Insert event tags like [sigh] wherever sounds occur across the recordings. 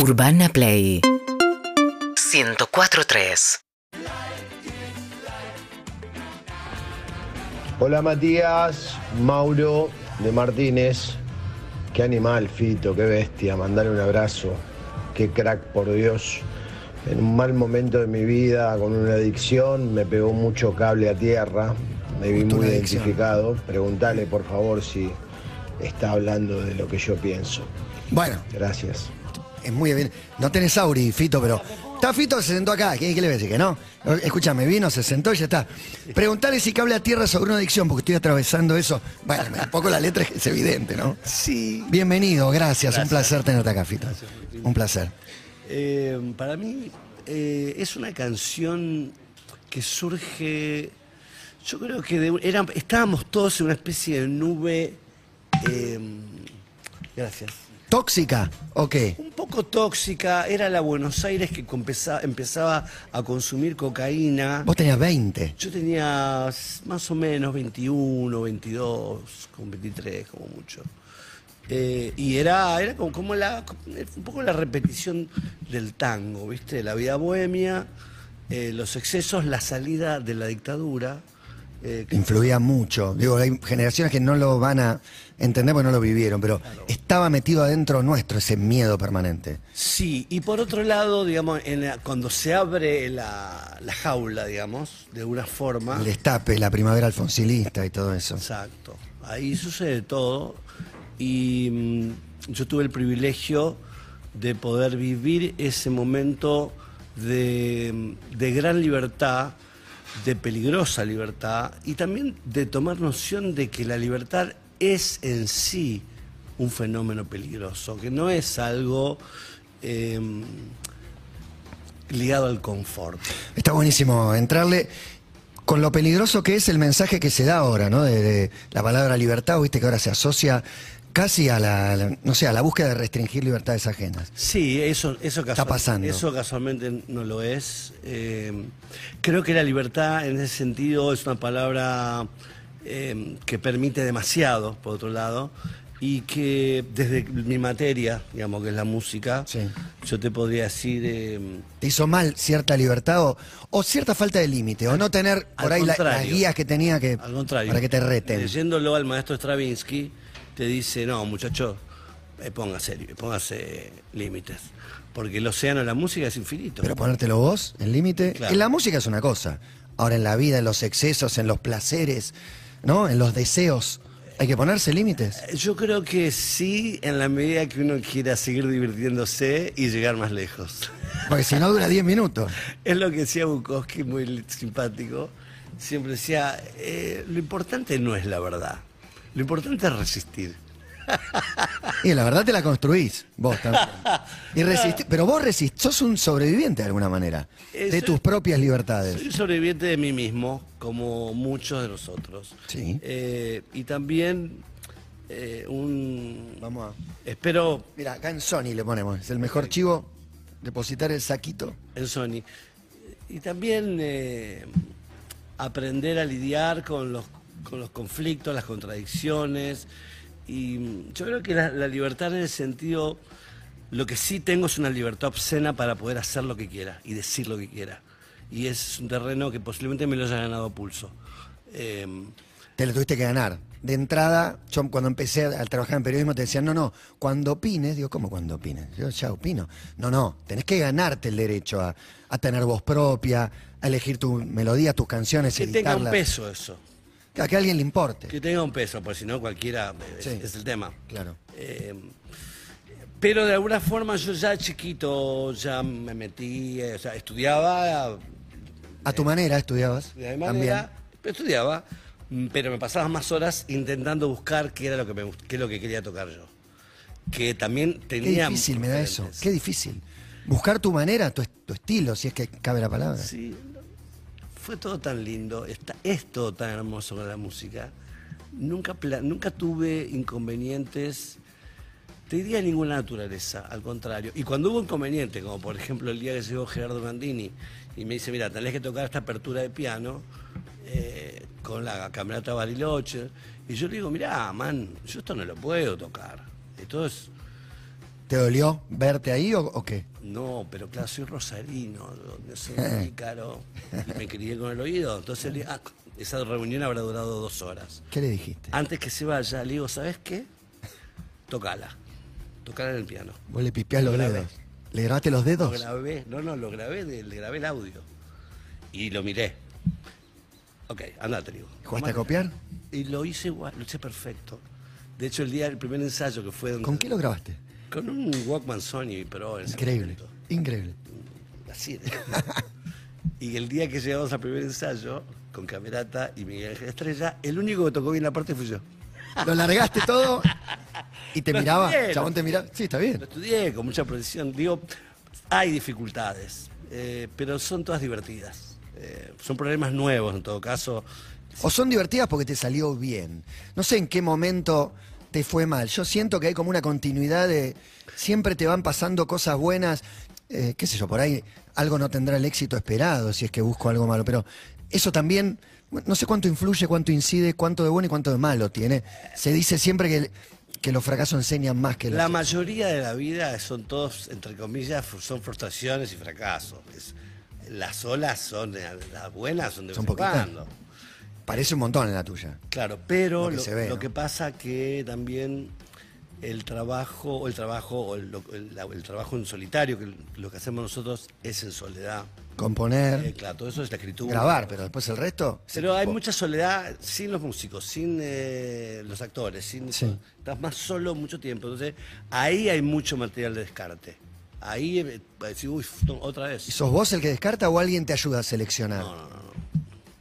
Urbana Play 104.3 Hola Matías, Mauro de Martínez. Qué animal, Fito, qué bestia. Mandale un abrazo. Qué crack, por Dios. En un mal momento de mi vida, con una adicción, me pegó mucho cable a tierra. Me vi muy adicción. identificado. Preguntale, por favor, si está hablando de lo que yo pienso. Bueno, Gracias. Es muy bien. No tenés Auri, Fito, pero. Está Fito, se sentó acá. ¿Qué, qué le voy a decir? Que no. Escúchame, vino, se sentó y ya está. Preguntale si cable a tierra sobre una adicción, porque estoy atravesando eso. Bueno, un poco la letra es evidente, ¿no? Sí. Bienvenido, gracias. Un placer tenerte acá, Fito. Un placer. Eh, para mí eh, es una canción que surge, yo creo que de era- estábamos todos en una especie de nube, eh, gracias, ¿Tóxica o qué? un poco tóxica, era la Buenos Aires que compeza- empezaba a consumir cocaína. Vos tenías 20. Yo tenía más o menos 21, 22, con 23 como mucho. Eh, y era, era como, como la, un poco la repetición del tango, ¿viste? La vida bohemia, eh, los excesos, la salida de la dictadura. eh, que- Influía mucho. Digo, hay generaciones que no lo van a entender porque no lo vivieron, pero estaba metido adentro nuestro ese miedo permanente. Sí, y por otro lado, digamos, en la- cuando se abre la, la jaula, digamos, de alguna forma. El destape, la primavera alfonsilista y todo eso. Exacto. Ahí sucede todo. Y mm, yo tuve el privilegio de poder vivir ese momento de, de gran libertad, de peligrosa libertad, y también de tomar noción de que la libertad es en sí un fenómeno peligroso, que no es algo eh, ligado al confort. Está buenísimo entrarle con lo peligroso que es el mensaje que se da ahora, ¿no? De, de la palabra libertad, viste que ahora se asocia casi a la, la- no sé, a la búsqueda de restringir libertades ajenas. Sí, eso, eso, Está pasando. eso casualmente no lo es. Eh, creo que la libertad en ese sentido es una palabra eh, que permite demasiado, por otro lado, y que desde mi materia, digamos que es la música, Sí. yo te podría decir... eh, ¿Te hizo mal cierta libertad o, o cierta falta de límite? O no tener por ahí la- las guías que tenía que, Al contrario. para que te reten? Leyéndolo al maestro Stravinsky, te dice, no, muchacho, eh, póngase, póngase límites. Porque el océano de la música es infinito. Pero ponértelo vos, el límite. Claro. En la música es una cosa. Ahora en la vida, en los excesos, en los placeres, ¿no? En los deseos. Hay que ponerse límites. Yo creo que sí, en la medida que uno quiera seguir divirtiéndose y llegar más lejos. Porque si no dura 10 minutos. [laughs] Es lo que decía Bukowski, muy simpático. Siempre decía, eh, lo importante no es la verdad, lo importante es resistir. Y la verdad te la construís, vos también. Y resistí- pero vos resistís, sos un sobreviviente de alguna manera. Eh, De soy- tus propias libertades. Soy sobreviviente de mí mismo, como muchos de nosotros. Sí. Eh, y también eh, un... Vamos a. Espero Mira, acá en Sony le ponemos. Es el mejor chivo. Depositar el saquito. en Sony. Y también eh, aprender a lidiar con los, con los conflictos, las contradicciones. Y yo creo que la, la libertad en el sentido, lo que sí tengo es una libertad obscena para poder hacer lo que quiera y decir lo que quiera. Y es un terreno que posiblemente me lo haya ganado a pulso. Eh, Te lo tuviste que ganar. De entrada, yo cuando empecé a trabajar en periodismo te decían, no, no, cuando opines, digo, ¿cómo cuando opines? Yo ya opino. No, no, tenés que ganarte el derecho a, a tener voz propia, a elegir tu melodía, tus canciones, que tenga un editarlas. peso eso. Que a que a alguien le importe. Que tenga un peso, porque si no cualquiera es, Sí. es el tema. Claro. Eh, pero de alguna forma yo ya chiquito ya me metí, eh, o sea, estudiaba A tu manera estudiabas. de También. manera, estudiaba, mm, pero me pasaba más horas intentando buscar qué era lo que me qué es lo que quería tocar yo. Que también Qué tenía difícil me da eso. Qué difícil. Buscar tu manera, tu, tu estilo, si es que cabe la palabra. Sí, fue todo tan lindo, está, es todo tan hermoso con la música. Nunca, nunca tuve inconvenientes, te diría ninguna naturaleza, al contrario. Y cuando hubo inconvenientes, como por ejemplo el día que llegó Gerardo Gandini y me dice, mira, tenés que tocar esta apertura de piano eh, con la camerata Bariloche. Y yo le digo, mirá, man, yo esto no lo puedo tocar. Esto es ¿Te dolió verte ahí o, o qué? No, pero claro, soy rosarino, no sé, muy caro. Y me crié con el oído. Entonces, le- ah, esa reunión habrá durado dos horas. ¿Qué le dijiste? Antes que se vaya, le digo, ¿sabes qué? Tocala. Tocala en el piano. Vos le pispiás los Lo grabé. dedos. ¿Le grabaste los Lo dedos? grabé, no, no, lo grabé, le grabé el audio. Y lo miré. Ok, andate, digo. ¿Jugaste a copiar? Y lo hice igual, lo hice perfecto. De hecho, el día del primer ensayo que fue donde- ¿Con qué lo grabaste? Con un Walkman Sony, pero en Increíble, increíble. Así era. [laughs] y el día que llegamos al primer ensayo, con Camerata y Miguel Ángel Estrella, el único que tocó bien la parte fui yo. Lo largaste todo y te Lo miraba. estudié, Chabón te miraba. Sí, está bien. Lo estudié con mucha precisión. Digo, hay dificultades, eh, pero son todas divertidas. Eh, son problemas nuevos en todo caso. O son divertidas porque te salió bien. No sé en qué momento te fue mal. Yo siento que hay como una continuidad de. Siempre te van pasando cosas buenas. eh, qué sé yo, por ahí algo no tendrá el éxito esperado si es que busco algo malo. Pero eso también. No sé cuánto influye, cuánto incide, cuánto de bueno y cuánto de malo tiene. Se dice siempre que, que los fracasos enseñan más que los La mayoría de la vida son todos, entre comillas, son frustraciones y fracasos. Es- las olas son, las buenas son de Son Parece un montón en la tuya. Claro, pero Lo lo que que, se ve, ¿no? pasa que también el trabajo, o el trabajo, o el, lo- el- el trabajo en solitario, que lo que hacemos nosotros es en soledad. Componer, Eh, claro, todo eso es la escritura. grabar, pero después el resto. Pero hay mucha soledad sin los músicos, sin eh, los actores, sin Sí. estás más solo mucho tiempo. Entonces, ahí hay mucho material de descarte. Ahí eh, para decir, uy, no, otra ¿Y vez. sos vos el que descarta o alguien te ayuda a seleccionar? No, no, no, no.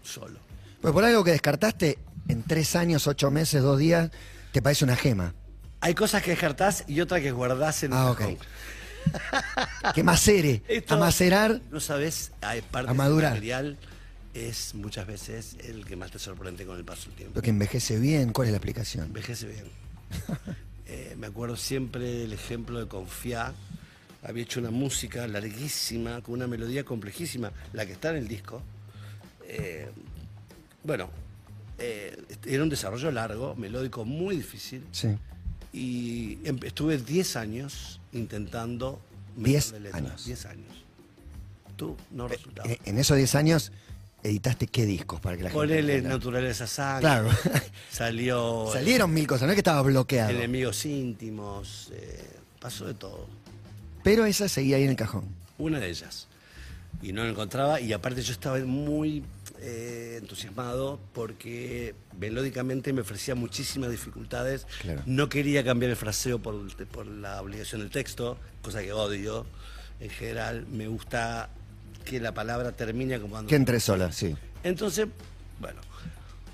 Solo. Pues por algo que descartaste, en tres años, ocho meses, dos días, te parece una gema. Hay cosas que descartás y otras que guardás en el Ah, ok. cajón. [laughs] Que macere, [laughs] Esto- a macerar. No sabes, hay parte A madurar. del material es muchas veces el que más te sorprende con el paso del tiempo. Lo que envejece bien, ¿cuál es la explicación? Envejece bien. [laughs] Eh, me acuerdo siempre del ejemplo de Confiá. Había hecho una música larguísima, con una melodía complejísima, la que está en el disco. Eh, bueno, eh, era un desarrollo largo, melódico muy difícil. Sí. Y em- estuve 10 años intentando... 10 meterle letra. años. 10 años. Tú no resultaba. Eh, En esos diez años, editaste qué discos para que la gente. Ponele naturaleza sangre. Claro. [laughs] Salió [laughs] Salieron mil cosas, no es que estaba bloqueado. enemigos íntimos. eh, pasó de todo. Pero esa seguía ahí en el cajón. Una de ellas. Y no la encontraba. Y aparte yo estaba muy eh, entusiasmado porque melódicamente me ofrecía muchísimas dificultades. Claro. No quería cambiar el fraseo por, por la obligación del texto, cosa que odio. En general me gusta que la palabra termine como. Que entre sola, sí. Entonces, bueno,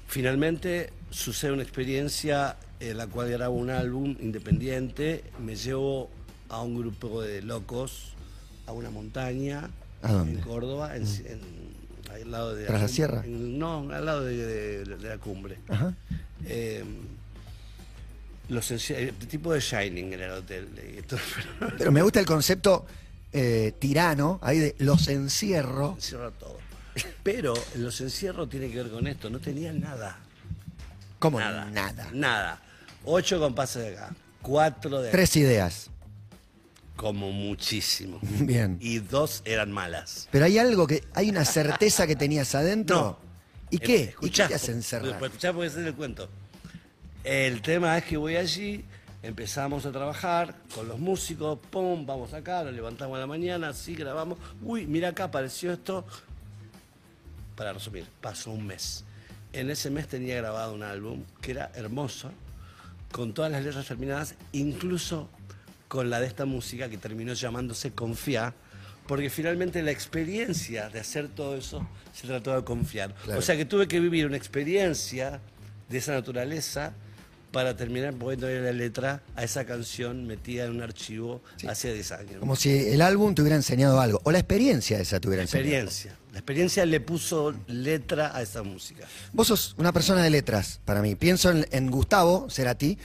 finalmente sucede una experiencia en la cual grabo un álbum independiente, me llevo a un grupo de locos a una montaña ¿A? Mm. en Córdoba, en, en- al lado de ¿Tras la sierra? no, al lado de, de- de la cumbre. Ajá. Eh, los enci- el tipo de Shining era el hotel. [laughs] pero me gusta el concepto eh, tirano, ahí de los encierro. encierra todo. Pero los encierros tiene que ver con esto, no tenían nada. Como Nada. nada. Nada. Ocho compases de acá. Cuatro de acá. Tres ideas. Como muchísimo. [laughs] Bien. Y dos eran malas. Pero hay algo que. Hay una certeza que tenías adentro. ¿Y qué? ¿Y qué Escuchá, te hace encerrar? Pues escuchá porque es el cuento. El tema es que voy allí, empezamos a trabajar con los músicos, pum, vamos acá, nos levantamos a la mañana, así grabamos. Uy, mira acá, apareció esto. Para resumir, pasó un mes. En ese mes tenía grabado un álbum que era hermoso, con todas las letras terminadas, incluso con la de esta música que terminó llamándose Confía, porque finalmente la experiencia de hacer todo eso se trató de confiar. Claro. O sea que tuve que vivir una experiencia de esa naturaleza para terminar poniéndole la letra a esa canción metida en un archivo hace 10 años. Como si el álbum te hubiera enseñado algo. O la experiencia esa te hubiera la enseñado. experiencia. La experiencia le puso letra a esa música. Vos sos una persona de letras, para mí. Pienso en, en Gustavo Cerati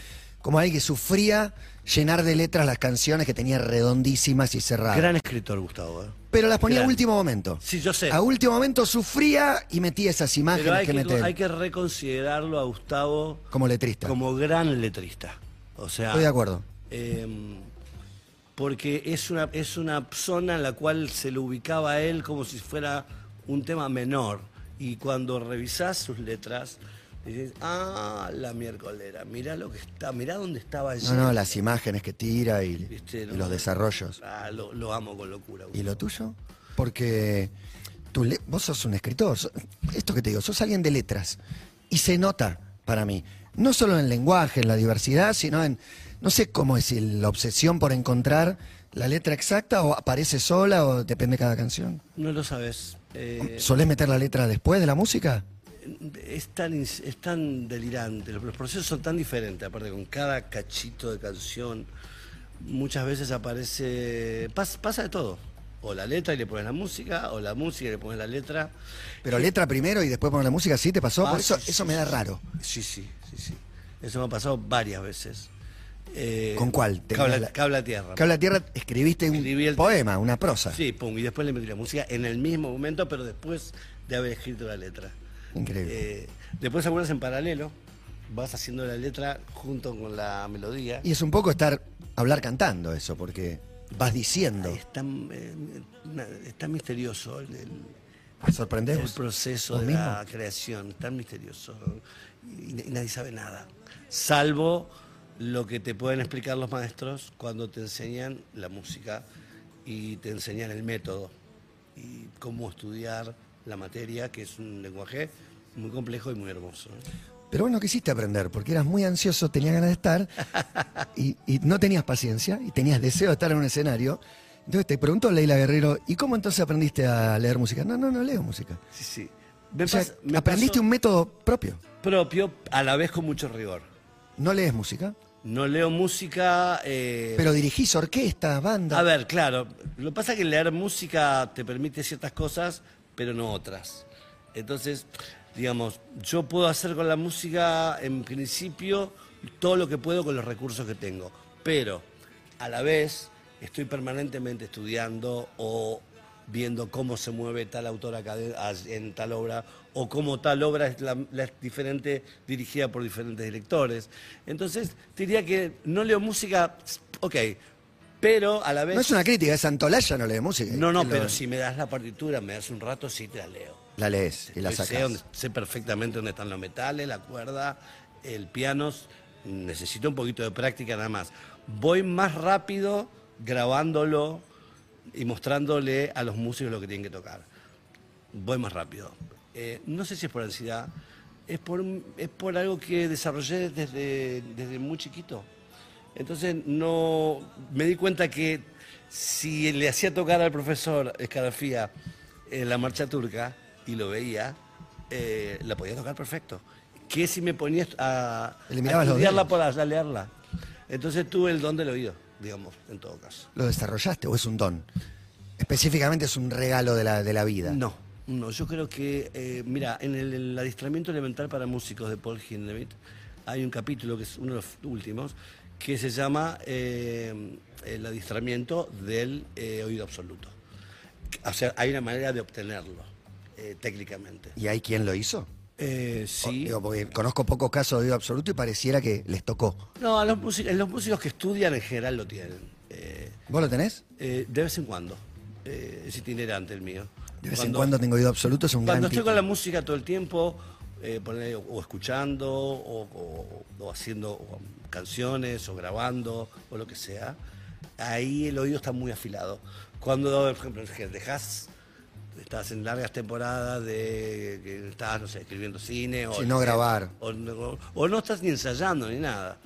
como alguien que sufría llenar de letras las canciones que tenía redondísimas y cerradas. Gran escritor, Gustavo. ¿eh? pero las ponía a último momento. Sí, yo sé. A último momento sufría y metía esas imágenes Pero hay que, que, hay que reconsiderarlo a Gustavo como letrista. como gran letrista. O sea, Estoy de acuerdo. eh, porque es una, es una zona en la cual se lo ubicaba a él como si fuera un tema menor. Y cuando revisás sus letras, dices, ah, la miércolera, mirá lo que está, mirá dónde estaba No, no, las imágenes que tira y, ¿Viste? y No, los desarrollos. Ah, lo, lo amo con locura. ¿Y lo tuyo? Porque tú le- vos sos un escritor, esto que te digo, sos alguien de letras. Y se nota para mí, no solo en el lenguaje, en la diversidad, sino en, no sé cómo es la obsesión por encontrar la letra exacta o aparece sola o depende de cada canción. No lo sabes. Eh, ¿Solés meter la letra después de la música? Es, tan, es tan delirante, los, los procesos son tan diferentes, aparte con cada cachito de canción, muchas veces aparece, pas- pasa de todo. O la letra y le pones la música, o la música y le pones la letra. Pero letra primero y después poner la música, ¿sí te pasó? Ah, Por eso, sí, eso sí, me da raro. Sí, sí, sí, sí. Eso me ha pasado varias veces. Eh, ¿Con cuál? Cabla, la- Cabla Tierra. Que habla tierra, escribiste un poema, una prosa. Sí, pum, y después le metí la música en el mismo momento, pero después de haber escrito la letra. Increíble. Eh, después algunas en paralelo, vas haciendo la letra junto con la melodía. Y es un poco estar, hablar cantando eso, porque vas diciendo. Es tan, eh, na- es tan misterioso el, el- proceso de mismo? la creación, tan misterioso. Y, y nadie sabe nada, salvo lo que te pueden explicar los maestros cuando te enseñan la música y te enseñan el método y cómo estudiar la materia, que es un lenguaje muy complejo y muy hermoso. Pero vos no quisiste aprender, porque eras muy ansioso, tenías ganas de estar, y, y no tenías paciencia, y tenías deseo de estar en un escenario. Entonces te preguntó Leila Guerrero, ¿y cómo entonces aprendiste a leer música? No, no, no leo música. Sí, sí. Me O sea, pas- me aprendiste un método propio. propio, a la vez con mucho rigor. No lees música, No leo música. eh, pero dirigís orquestas, bandas. A ver, claro. Lo que pasa es que leer música te permite ciertas cosas, pero no otras. Entonces, digamos, yo puedo hacer con la música, en principio, todo lo que puedo con los recursos que tengo. Pero, a la vez, estoy permanentemente estudiando o viendo cómo se mueve tal autor en tal obra o cómo tal obra es, la, la dirigida por diferentes directores. Entonces, diría que no leo música, ok, pero a la vez... no es una crítica, es Antolaya no lee música. No, no, lo- pero si me das la partitura, me das un rato, sí te la leo. La lees y la Sé, sacas. dónde- sé perfectamente dónde están los metales, la cuerda, el piano. Necesito un poquito de práctica nada más. Voy más rápido grabándolo y mostrándole a los músicos lo que tienen que tocar. Voy más rápido. Eh, no sé si es por ansiedad, es por, es por algo que desarrollé desde, desde muy chiquito. Entonces no me di cuenta que si le hacía tocar al profesor Escarafía eh, la marcha turca y lo veía, eh, la podía tocar perfecto. Que si me ponía a, a estudiarla por a leerla. Entonces tuve el don del oído, digamos, en todo caso. ¿Lo desarrollaste o es un don? Específicamente es un regalo de la, de la vida. No, no, yo creo que, eh, mira, en el, el adiestramiento elemental para músicos de Paul Hindemith hay un capítulo que es uno de los últimos que se llama eh, el adiestramiento del eh, oído absoluto. O sea, hay una manera de obtenerlo eh, técnicamente. ¿Y hay quien lo hizo? Eh, O- sí. Digo, porque conozco pocos casos de oído absoluto y pareciera que les tocó. No, a los, músicos, los músicos que estudian en general lo tienen. Eh, ¿Vos lo tenés? eh, de vez en cuando. Es itinerante el mío. De vez en cuando tengo oído absoluto, es un Cuando gran estoy con la música todo el tiempo, eh, ponele, o escuchando, o, o- o haciendo o canciones, o grabando, o lo que sea, ahí el oído está muy afilado. Cuando, por ejemplo, que dejas, estás en largas temporadas de que estás, no sé, escribiendo cine, o, Sí, no grabar. o, no- o no estás ni ensayando ni nada.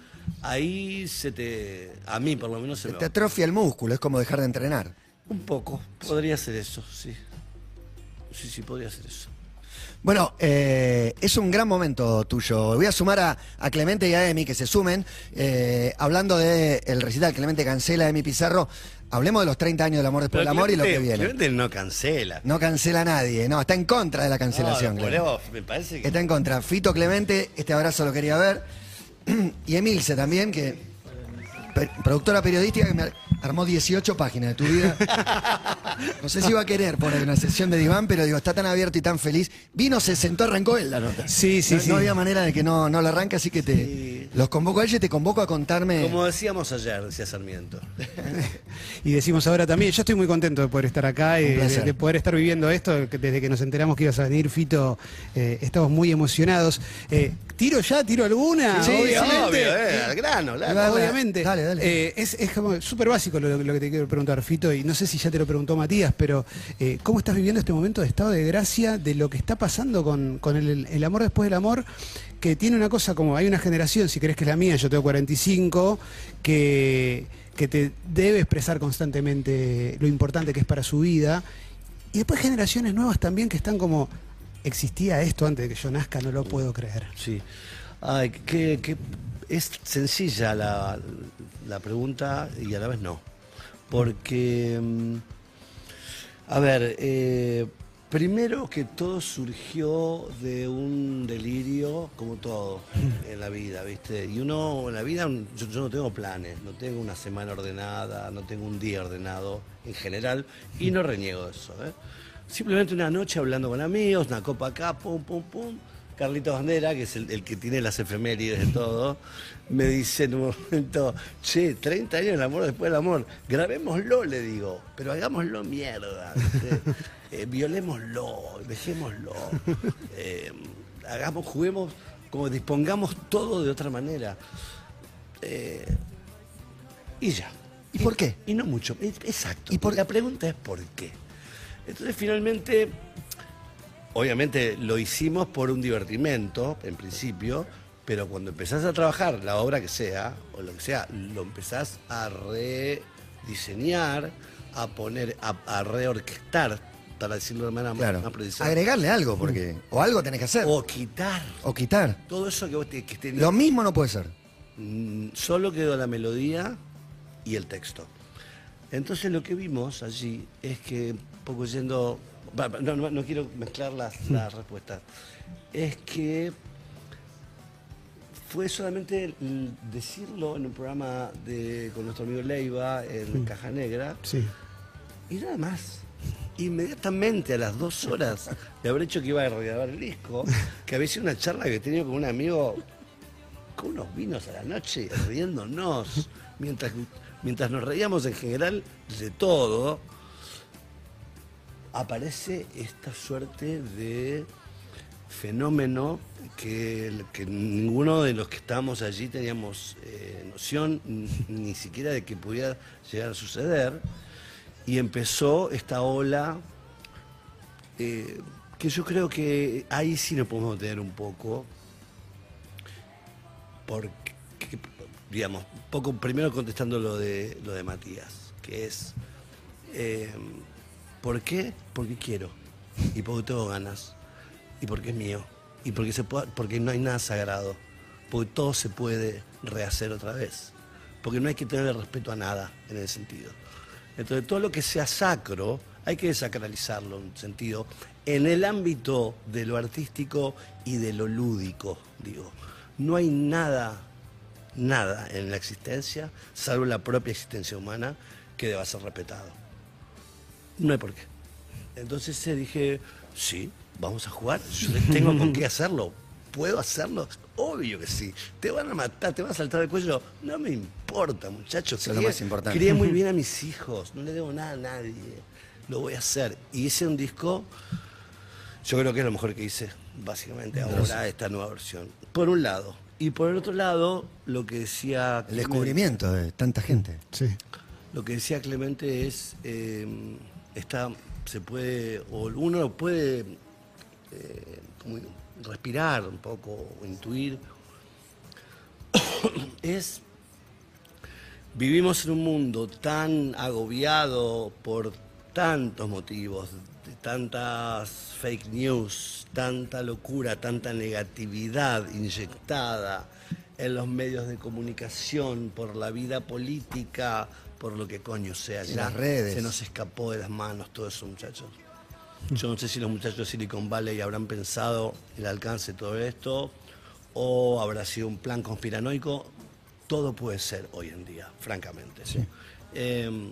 Ahí se te, a mí por lo menos se Se me te atrofia el músculo, es como dejar de entrenar. Un poco, podría ser eso, sí. Sí, sí, podría ser eso. Bueno, eh, es un gran momento tuyo. Voy a sumar a, a Clemente y a Emi que se sumen. eh, hablando del recital Clemente Cancela, Emi Pizarro. Hablemos de los 30 años del amor después del amor y lo que viene. Clemente no cancela. No cancela a nadie, no, está en contra de la cancelación. No, me parece que. Está en contra. Fito Clemente, este abrazo lo quería ver. [clears throat] Y Emilce también, que productora periodística que me armó 18 páginas de tu vida. No sé si va a querer por ahí una sesión de diván, pero digo, está tan abierto y tan feliz. Vino, se sentó, arrancó él la nota. Sí, sí, no, sí. No había manera de que no, no lo arranque, así que te Sí. los convoco a ella y te convoco a contarme. Como decíamos ayer, decía Sarmiento. Y decimos ahora también, yo estoy muy contento de poder estar acá, y de, placer. de poder estar viviendo esto, desde que nos enteramos que ibas a venir, Fito, eh, estamos muy emocionados. Eh, ¿Tiro ya? ¿Tiro alguna? Sí, Obviamente. obvio, eh, al grano. Dale, Obviamente. dale, dale. Eh, es es como súper básico lo, que te quiero preguntar, Fito, y no sé si ya te lo preguntó Matías, pero eh, ¿cómo estás viviendo este momento de estado de gracia de lo que está pasando con, con el, el amor después del amor? Que tiene una cosa como, hay una generación, si crees que es la mía, yo tengo 45, que, que te debe expresar constantemente lo importante que es para su vida. Y después generaciones nuevas también que están como, existía esto antes de que yo nazca, no lo puedo creer. Sí. Ay, que, que es sencilla la, la pregunta y a la vez no. Porque, mm, a ver, eh, primero que todo surgió de un delirio, como todo en la vida, ¿viste? Y uno en la vida, yo, yo no tengo planes, no tengo una semana ordenada, no tengo un día ordenado en general, y no reniego eso, ¿eh? Simplemente una noche hablando con amigos, una copa acá, pum, pum, pum. Carlitos Bandera, que es el, el que tiene las efemérides de todo, me dice en un momento, che, 30 años del amor después del amor, grabémoslo, le digo, pero hagámoslo mierda. [laughs] Eh, violémoslo, dejémoslo, eh, hagamos, juguemos, como dispongamos todo de otra manera. Eh, y ya. ¿Y por qué? Y no mucho. Exacto. ¿Y por- La pregunta es por qué. Entonces finalmente, obviamente lo hicimos por un divertimento, en principio, pero cuando empezás a trabajar la obra que sea, o lo que sea, lo empezás a rediseñar, a poner, a, a reorquestar, para decirlo de manera Claro. más precisa. Agregarle algo, porque. O algo tenés que hacer. O, O quitar. quitar. Todo eso que vos te- que tenías. Lo mismo no puede ser. Mm, solo quedó la melodía y el texto. Entonces lo que vimos allí es que, poco yendo, no, no- no quiero mezclar las, las respuestas, es que fue solamente el decirlo en un programa de, con nuestro amigo Leiva en Caja Negra Sí. y nada más. Inmediatamente a las dos horas de haber hecho que iba a grabar el disco, que había sido una charla que he tenido con un amigo con unos vinos a la noche, riéndonos, mientras, mientras nos reíamos en general de todo, aparece esta suerte de fenómeno que, que ninguno de los que estábamos allí teníamos eh, noción ni, siquiera de que pudiera llegar a suceder. Y empezó esta ola eh, que yo creo que ahí sí nos podemos detener un poco, porque, digamos, poco primero contestando lo de, lo de Matías, que es, eh, ¿por qué? Porque quiero, y porque tengo ganas, y porque es mío, y porque, se puede, porque no hay nada sagrado, porque todo se puede rehacer otra vez, porque no hay que tener respeto a nada en ese sentido. Entonces, todo lo que sea sacro, hay que desacralizarlo en un sentido, en el ámbito de lo artístico y de lo lúdico, digo. No hay nada, nada en la existencia, salvo la propia existencia humana, que deba ser respetado. No hay por qué. Entonces eh, dije, sí, vamos a jugar, yo tengo con qué [laughs] hacerlo. ¿Puedo hacerlo? Obvio que sí. Te van a matar, te van a saltar el cuello. No me importa, muchachos. Eso es lo más importante. Crié muy [laughs] bien a mis hijos, no le debo nada a nadie. Lo voy a hacer. Y hice un disco, yo creo que es lo mejor que hice, básicamente, ahora, esta nueva versión. Por un lado. Y por el otro lado, lo que decía... El descubrimiento de tanta gente. Sí. lo que decía Clemente es, eh, está, se puede, o uno puede eh, respirar un poco, intuir, [coughs] es, vivimos en un mundo tan agobiado por tantos motivos, de tantas fake news, tanta locura, tanta negatividad inyectada en los medios de comunicación, por la vida política, por lo que coño sea. En ya las redes. Se nos escapó de las manos todo eso, muchachos. Yo no sé si los muchachos de Silicon Valley habrán pensado el alcance de todo esto o habrá sido un plan conspiranoico. Todo puede ser hoy en día, francamente. Eh,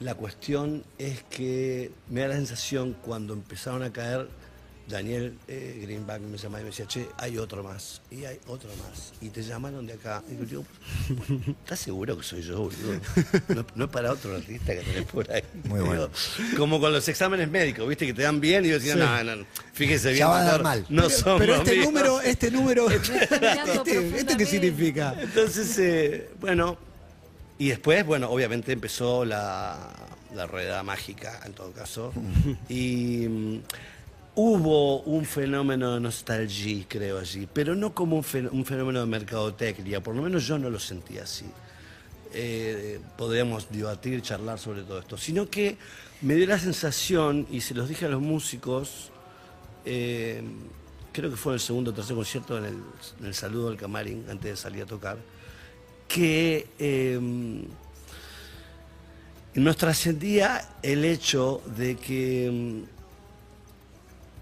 La cuestión es que me da la sensación cuando empezaron a caer, Daniel eh, Greenback me llamaba y me decía, che, hay otro más, y hay otro más, y te llamaron de acá. Y yo digo, ¿estás seguro que soy yo, boludo? No, no es para otro artista que tenés por ahí. Muy bueno. Como con los exámenes médicos, ¿viste? Que te dan bien y yo decía, no, no, no, fíjese bien. Ya va a dar doctor, mal. No son Pero los este míos". número, este número, [laughs] Mirando este, ¿esto qué significa? Entonces, eh, bueno, y después, bueno, obviamente empezó la, la rueda mágica, en todo caso, y mm, hubo un fenómeno de nostalgia, creo, allí, pero no como un, fen- un fenómeno de mercadotecnia, por lo menos yo no lo sentí así. Eh, podríamos debatir, charlar sobre todo esto, sino que me dio la sensación, y se los dije a los músicos, eh, creo que fue en el segundo o tercer concierto, en el, saludo del camarín, antes de salir a tocar, que eh, nos trascendía el hecho de que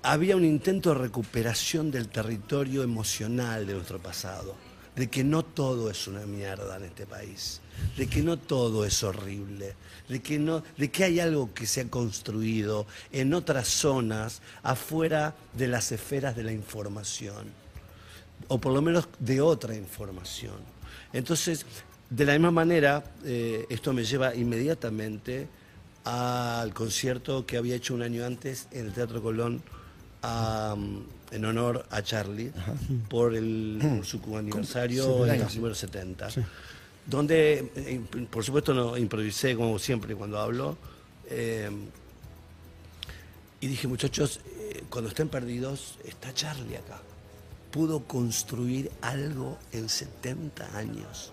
había un intento de recuperación del territorio emocional de nuestro pasado, de que no todo es una mierda en este país, de que no todo es horrible, de que, no, de que hay algo que se ha construido en otras zonas afuera de las esferas de la información o por lo menos de otra información. Entonces, de la misma manera, eh, esto me lleva inmediatamente al concierto que había hecho un año antes en el Teatro Colón a, mm, en honor a Charlie por, el, por su aniversario en el número 70. Donde, eh, por supuesto, no improvisé como siempre cuando hablo. eh, y dije, muchachos, eh, cuando estén perdidos, está Charlie acá. Pudo construir algo en 70 años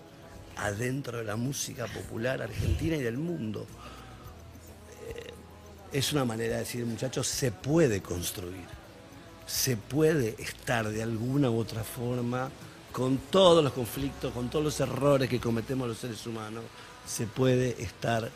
adentro de la música popular argentina y del mundo. Eh, es una manera de decir, muchachos, se puede construir. Se puede estar de alguna u otra forma con todos los conflictos, con todos los errores que cometemos los seres humanos. Se puede estar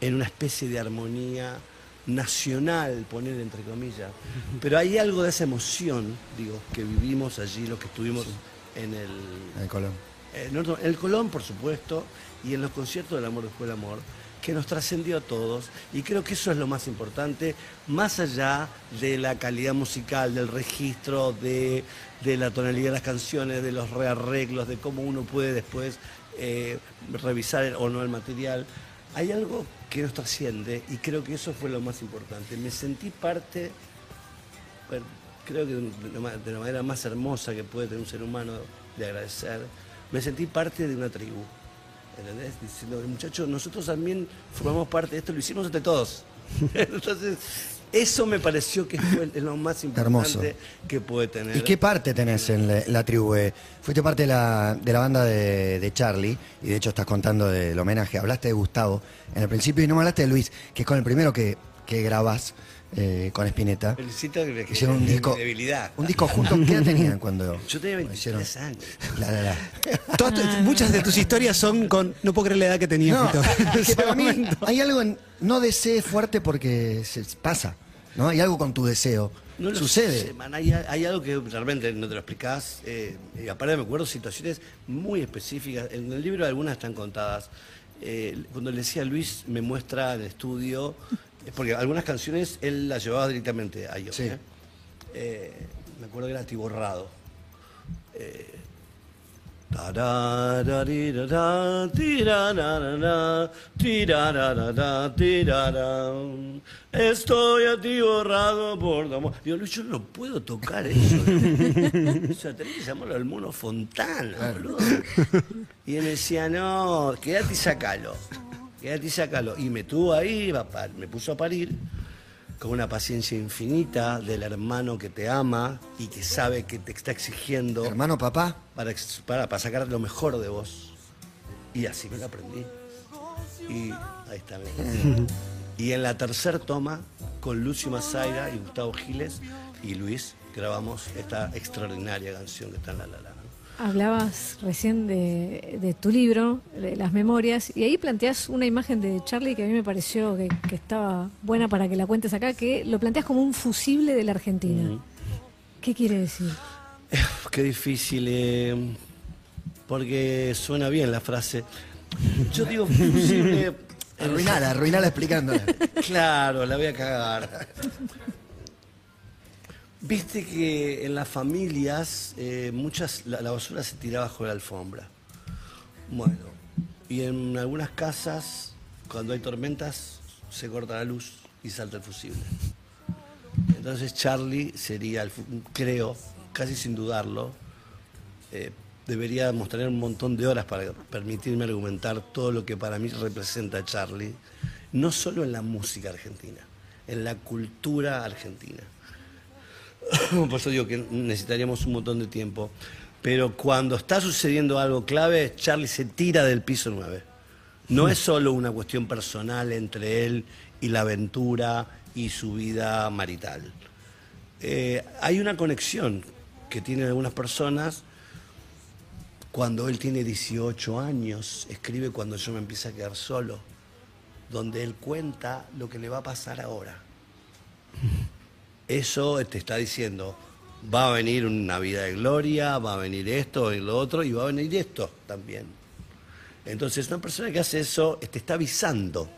en una especie de armonía nacional, poner entre comillas. [laughs] Pero hay algo de esa emoción, digo, que vivimos allí, los que estuvimos en el, En el Colón. en otro- en el Colón, por supuesto, y en los conciertos del amor después del amor, que nos trascendió a todos. Y creo que eso es lo más importante, más allá de la calidad musical, del registro, de, de la tonalidad de las canciones, de los rearreglos, de cómo uno puede después eh, revisar o no el material. Hay algo que nos trasciende y creo que eso fue lo más importante. Me sentí parte creo que de la manera más hermosa que puede tener un ser humano de agradecer, me sentí parte de una tribu. ¿Entendés? Diciendo, muchachos, nosotros también formamos parte de esto, lo hicimos entre todos. [laughs] Entonces, eso me pareció que fue lo más Hermoso. importante que puede tener. ¿Y qué parte tenés en la, la tribu? eh? Fuiste parte de la, de la banda de, de Charlie, y de hecho estás contando del homenaje. Hablaste de Gustavo en el principio y no me hablaste de Luis, que es con el primero que, que grabás eh, con Spinetta. Felicito que, Hicieron un disco. debilidad. Un disco juntos. ¿Qué edad tenían cuando [laughs] Yo tenía cuando 23 años. La, la, la. [laughs] Todas tu- muchas de tus historias son con. No puedo creer la edad que tenía No, Fito. [laughs] En es que ese para mí momento. hay algo en. No desees fuerte porque se pasa. ¿no? Hay algo con tu deseo. No lo Sucede. sé, man, hay, hay algo que realmente no te lo explicás. eh, y aparte me acuerdo situaciones muy específicas. En el libro algunas están contadas. Eh, cuando le decía a Luis, me muestra el estudio, porque algunas canciones él las llevaba directamente a ellos. Sí. ¿eh? Eh, me acuerdo que era Tiborrado. Eh. Estoy atiborrado por tu amor. Digo, Luis, yo no puedo tocar eso. [laughs] o sea, tenés que llamarlo al mono Fontana, boludo. Y él me decía, no, quédate y sacalo. Quédate y sacalo. Y me tuvo ahí, me puso a parir con una paciencia infinita del hermano que te ama y que sabe que te está exigiendo Hermano, papá. para, para, para sacar lo mejor de vos. Y así me lo aprendí. Y ahí está. [laughs] y en la tercera toma, con Lucio Mazaira y Gustavo Giles y Luis, grabamos esta extraordinaria canción que está en La La La. Hablabas recién de, de tu libro, de las memorias, y ahí planteas una imagen de Charlie que a mí me pareció que, que estaba buena para que la cuentes acá, que lo planteas como un fusible de la Argentina. ¿Qué quiere decir? Qué difícil, eh, porque suena bien la frase. Yo digo fusible, Arruinala, arruinala explicándola. Claro, la voy a cagar. Viste que en las familias eh, muchas la, basura se tira bajo la alfombra. Bueno, y en algunas casas, cuando hay tormentas, se corta la luz y salta el fusible. Entonces Charlie sería, creo, casi sin dudarlo, eh, deberíamos tener un montón de horas para permitirme argumentar todo lo que para mí representa Charlie, no solo en la música argentina, en la cultura argentina. Por eso digo que necesitaríamos un montón de tiempo. Pero cuando está sucediendo algo clave, Charlie se tira del piso 9. No es solo una cuestión personal entre él y la aventura y su vida marital. Eh, hay una conexión que tienen algunas personas cuando él tiene 18 años, escribe cuando yo me empiezo a quedar solo, donde él cuenta lo que le va a pasar ahora. Eso te está diciendo, va a venir una vida de gloria, va a venir esto y lo otro, y va a venir esto también. Entonces, una persona que hace eso te está avisando,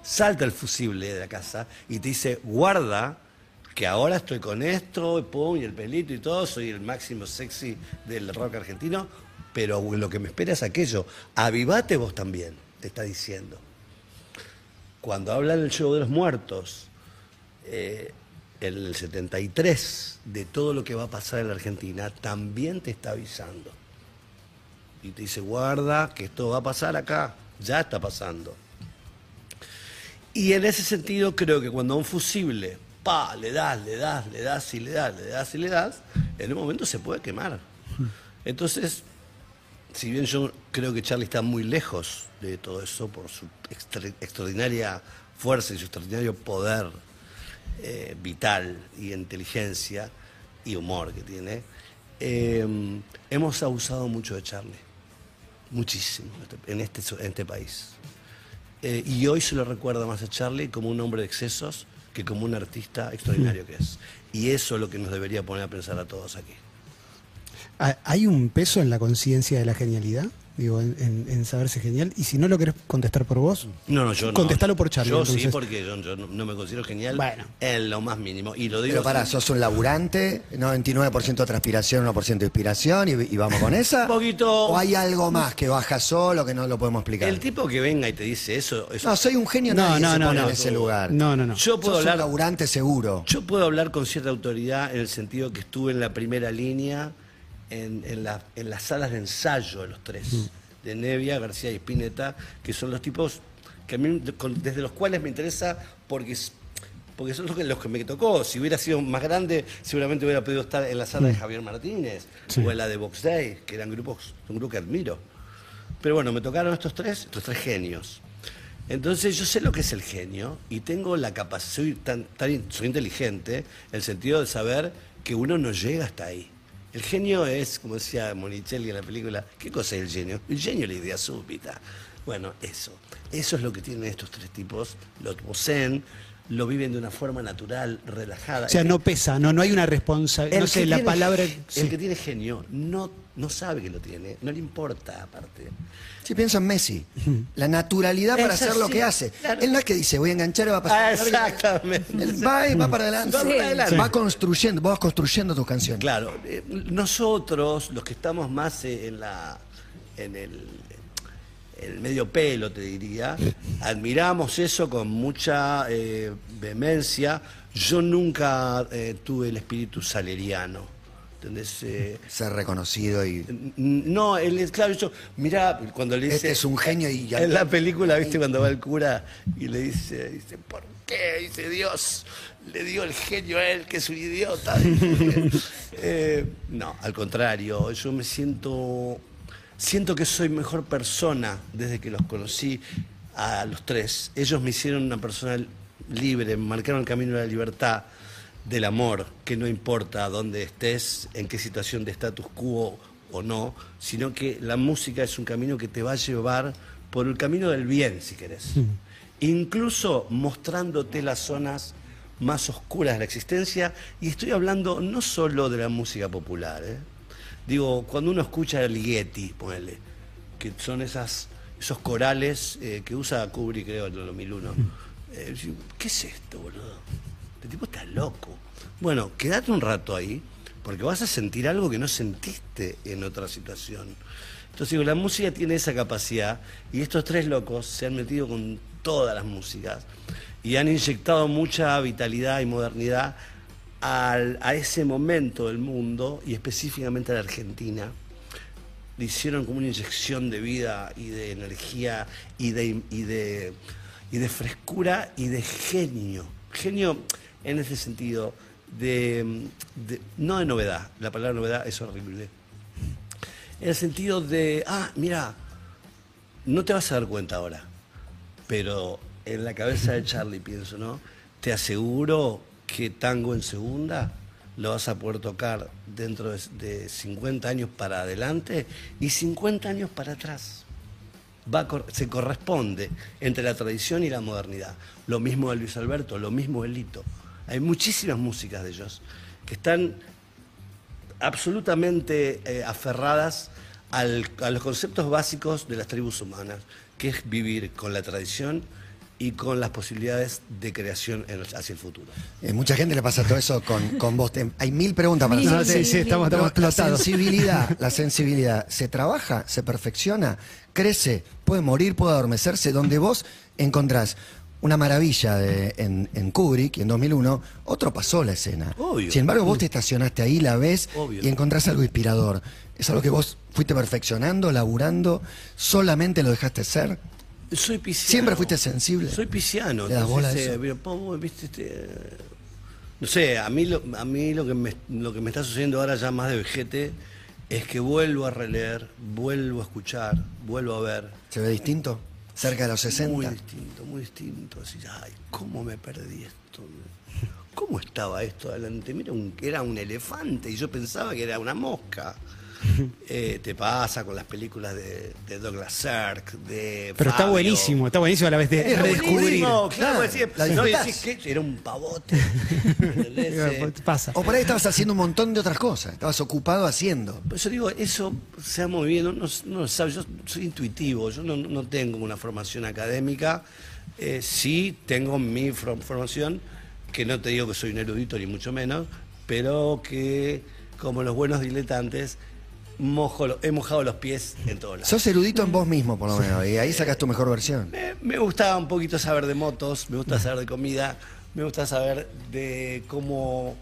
salta el fusible de la casa y te dice, guarda, que ahora estoy con esto, y y el pelito y todo, soy el máximo sexy del rock argentino, pero lo que me espera es aquello. Avivate vos también, te está diciendo. Cuando habla en el show de los muertos, eh, el 73, de todo lo que va a pasar en la Argentina, también te está avisando. Y te dice, guarda, que esto va a pasar acá, ya está pasando. Y en ese sentido creo que cuando a un fusible, pa, le das, le das, le das y le das, le das y le das, en un momento se puede quemar. Entonces, si bien yo creo que Charlie está muy lejos de todo eso por su extra- extraordinaria fuerza y su extraordinario poder eh, vital y inteligencia y humor que tiene, eh, hemos abusado mucho de Charlie, muchísimo en este, en este país. Eh, y hoy se lo recuerda más a Charlie como un hombre de excesos que como un artista extraordinario que es. Y eso es lo que nos debería poner a pensar a todos aquí. ¿Ha- ¿Hay un peso en la conciencia de la genialidad? Digo, en, en- en saberse genial. Y si no lo querés contestar por vos, No, no, yo no. Contestalo por Charlie, Yo sí, porque yo, yo no, no me considero genial Bueno. en lo más mínimo. Y lo digo Pero pará, así. sos un laburante, 99% transpiración, 1% de inspiración, y, y vamos con esa. Un poquito. ¿O hay algo más que baja solo que no lo podemos explicar? El tipo que venga y te dice eso, eso- No, soy un genio, No, nadie no, se no, pone no. en ese lugar. no, no, no. yo puedo Sos un hablar laburante seguro. Yo puedo hablar con cierta autoridad en el sentido que estuve en la primera línea en, en la- en las salas de ensayo de los tres, de Nevia, García y Spinetta, que son los tipos que a mí, con- desde los cuales me interesa porque, porque son los que, los que me tocó. Si hubiera sido más grande, seguramente hubiera podido estar en la sala de Javier Martínez Sí. o en la de Box Day, que eran grupos, un grupo que admiro. Pero bueno, me tocaron estos tres, estos tres genios. Entonces yo sé lo que es el genio y tengo la capacidad, soy, tan, tan soy inteligente en el sentido de saber que uno no llega hasta ahí. El genio es, como decía Monicelli en la película, ¿qué cosa es el genio? El genio es la idea súbita. Bueno, eso. Eso es lo que tienen estos tres tipos, lo poseen, lo viven de una forma natural, relajada. O sea, no pesa, no, no hay una responsabilidad. No sé, la palabra. El sí. que tiene genio no, no sabe que lo tiene, no le importa aparte. Si pienso en Messi, la naturalidad para hacer lo que hace. claro. Él no es que dice, voy a enganchar y va a pasar. Ah, exactamente. Él va y va para adelante. Va para adelante. Va construyendo, vas construyendo tus canciones. Claro, eh, nosotros, los que estamos más eh, en la en el, el medio pelo, te diría, admiramos eso con mucha eh, vehemencia. Yo nunca eh, tuve el espíritu saleriano. ¿Entendés? Eh, Ser reconocido y. no, él es, claro, yo, mira, cuando le dice... Este es un genio y- En la película, ¿viste? Cuando va el cura y le dice, dice, ¿por qué? Dice, Dios le dio el genio a él, que es un idiota. [laughs] Eh, no, al contrario, yo me siento... Siento que soy mejor persona desde que los conocí a los tres. Ellos me hicieron una persona libre, me marcaron el camino de la libertad, del amor, que no importa dónde estés, en qué situación de status quo o no, sino que la música es un camino que te va a llevar por el camino del bien, si querés. Incluso mostrándote las zonas más oscuras de la existencia, y estoy hablando no solo de la música popular, ¿eh? Digo, cuando uno escucha a Ligeti, ponele, que son esas esos corales eh, que usa Kubrick, creo, en el 2001. Eh, ¿Qué es esto, boludo? Este tipo está loco. Bueno, quédate un rato ahí, porque vas a sentir algo que no sentiste en otra situación. Entonces digo, la música tiene esa capacidad y estos tres locos se han metido con todas las músicas y han inyectado mucha vitalidad y modernidad al- a ese momento del mundo y específicamente a la Argentina. Le hicieron como una inyección de vida y de energía y de, y de, y de frescura y de genio. Genio en ese sentido, de, no de novedad, la palabra novedad es horrible. En el sentido de, ah, mira, no te vas a dar cuenta ahora, pero en la cabeza de Charlie pienso, ¿no? Te aseguro que tango en segunda lo vas a poder tocar dentro de, de 50 años para adelante y 50 años para atrás. Va se corresponde entre la tradición y la modernidad. Lo mismo de Luis Alberto, lo mismo de Lito. Hay muchísimas músicas de ellos que están absolutamente eh, aferradas al- a los conceptos básicos de las tribus humanas, que es vivir con la tradición y con las posibilidades de creación hacia el futuro. Eh, mucha gente le pasa todo eso con, con vos. Hay mil preguntas para Mil, hacerte. sí, sí, estamos- estamos la explotados. sensibilidad, [laughs] la sensibilidad, ¿se trabaja, se perfecciona, crece, puede morir, puede adormecerse? Donde vos encontrás una maravilla de- en, en Kubrick, en 2001, otro pasó la escena. Obvio. Sin embargo, vos te estacionaste ahí, la ves Obvio. y encontrás algo inspirador. ¿Es algo que vos fuiste perfeccionando, laburando, solamente lo dejaste ser? Soy pisciano. ¿Siempre fuiste sensible? Soy pisciano. ¿Le das bola entonces, eso? eh, pero, viste, este, no sé, a mí, lo, a mí lo, que me, lo que me está sucediendo ahora ya más de vejete es que vuelvo a releer, vuelvo a escuchar, vuelvo a ver. ¿Se ve distinto? Cerca de los 60. Muy distinto, muy distinto. Así, ay, ¿cómo me perdí esto? ¿Cómo estaba esto adelante? Mira, un- era un elefante y yo pensaba que era una mosca. [laughs] Eh, te pasa con las películas de, de Douglas Sirk, de Pero está buenísimo, está buenísimo a la vez de Es redescubrir. claro, Claro, decís, no decís que era un pavote. ¿entendés? [laughs] Eh, Pasa. O por ahí estabas haciendo un montón de otras cosas. Estabas ocupado haciendo. Por eso digo, eso se ha movido, no, no, sabe, yo soy intuitivo, yo no, no tengo una formación académica, eh, sí tengo mi for- formación, que no te digo que soy un erudito ni mucho menos, pero que como los buenos diletantes, mojo lo- he mojado los pies en todos lados. Sos erudito en vos mismo, por lo menos, y ahí sacas tu mejor versión. Me, me gusta un poquito saber de motos, me gusta saber de comida, me gusta saber de cómo,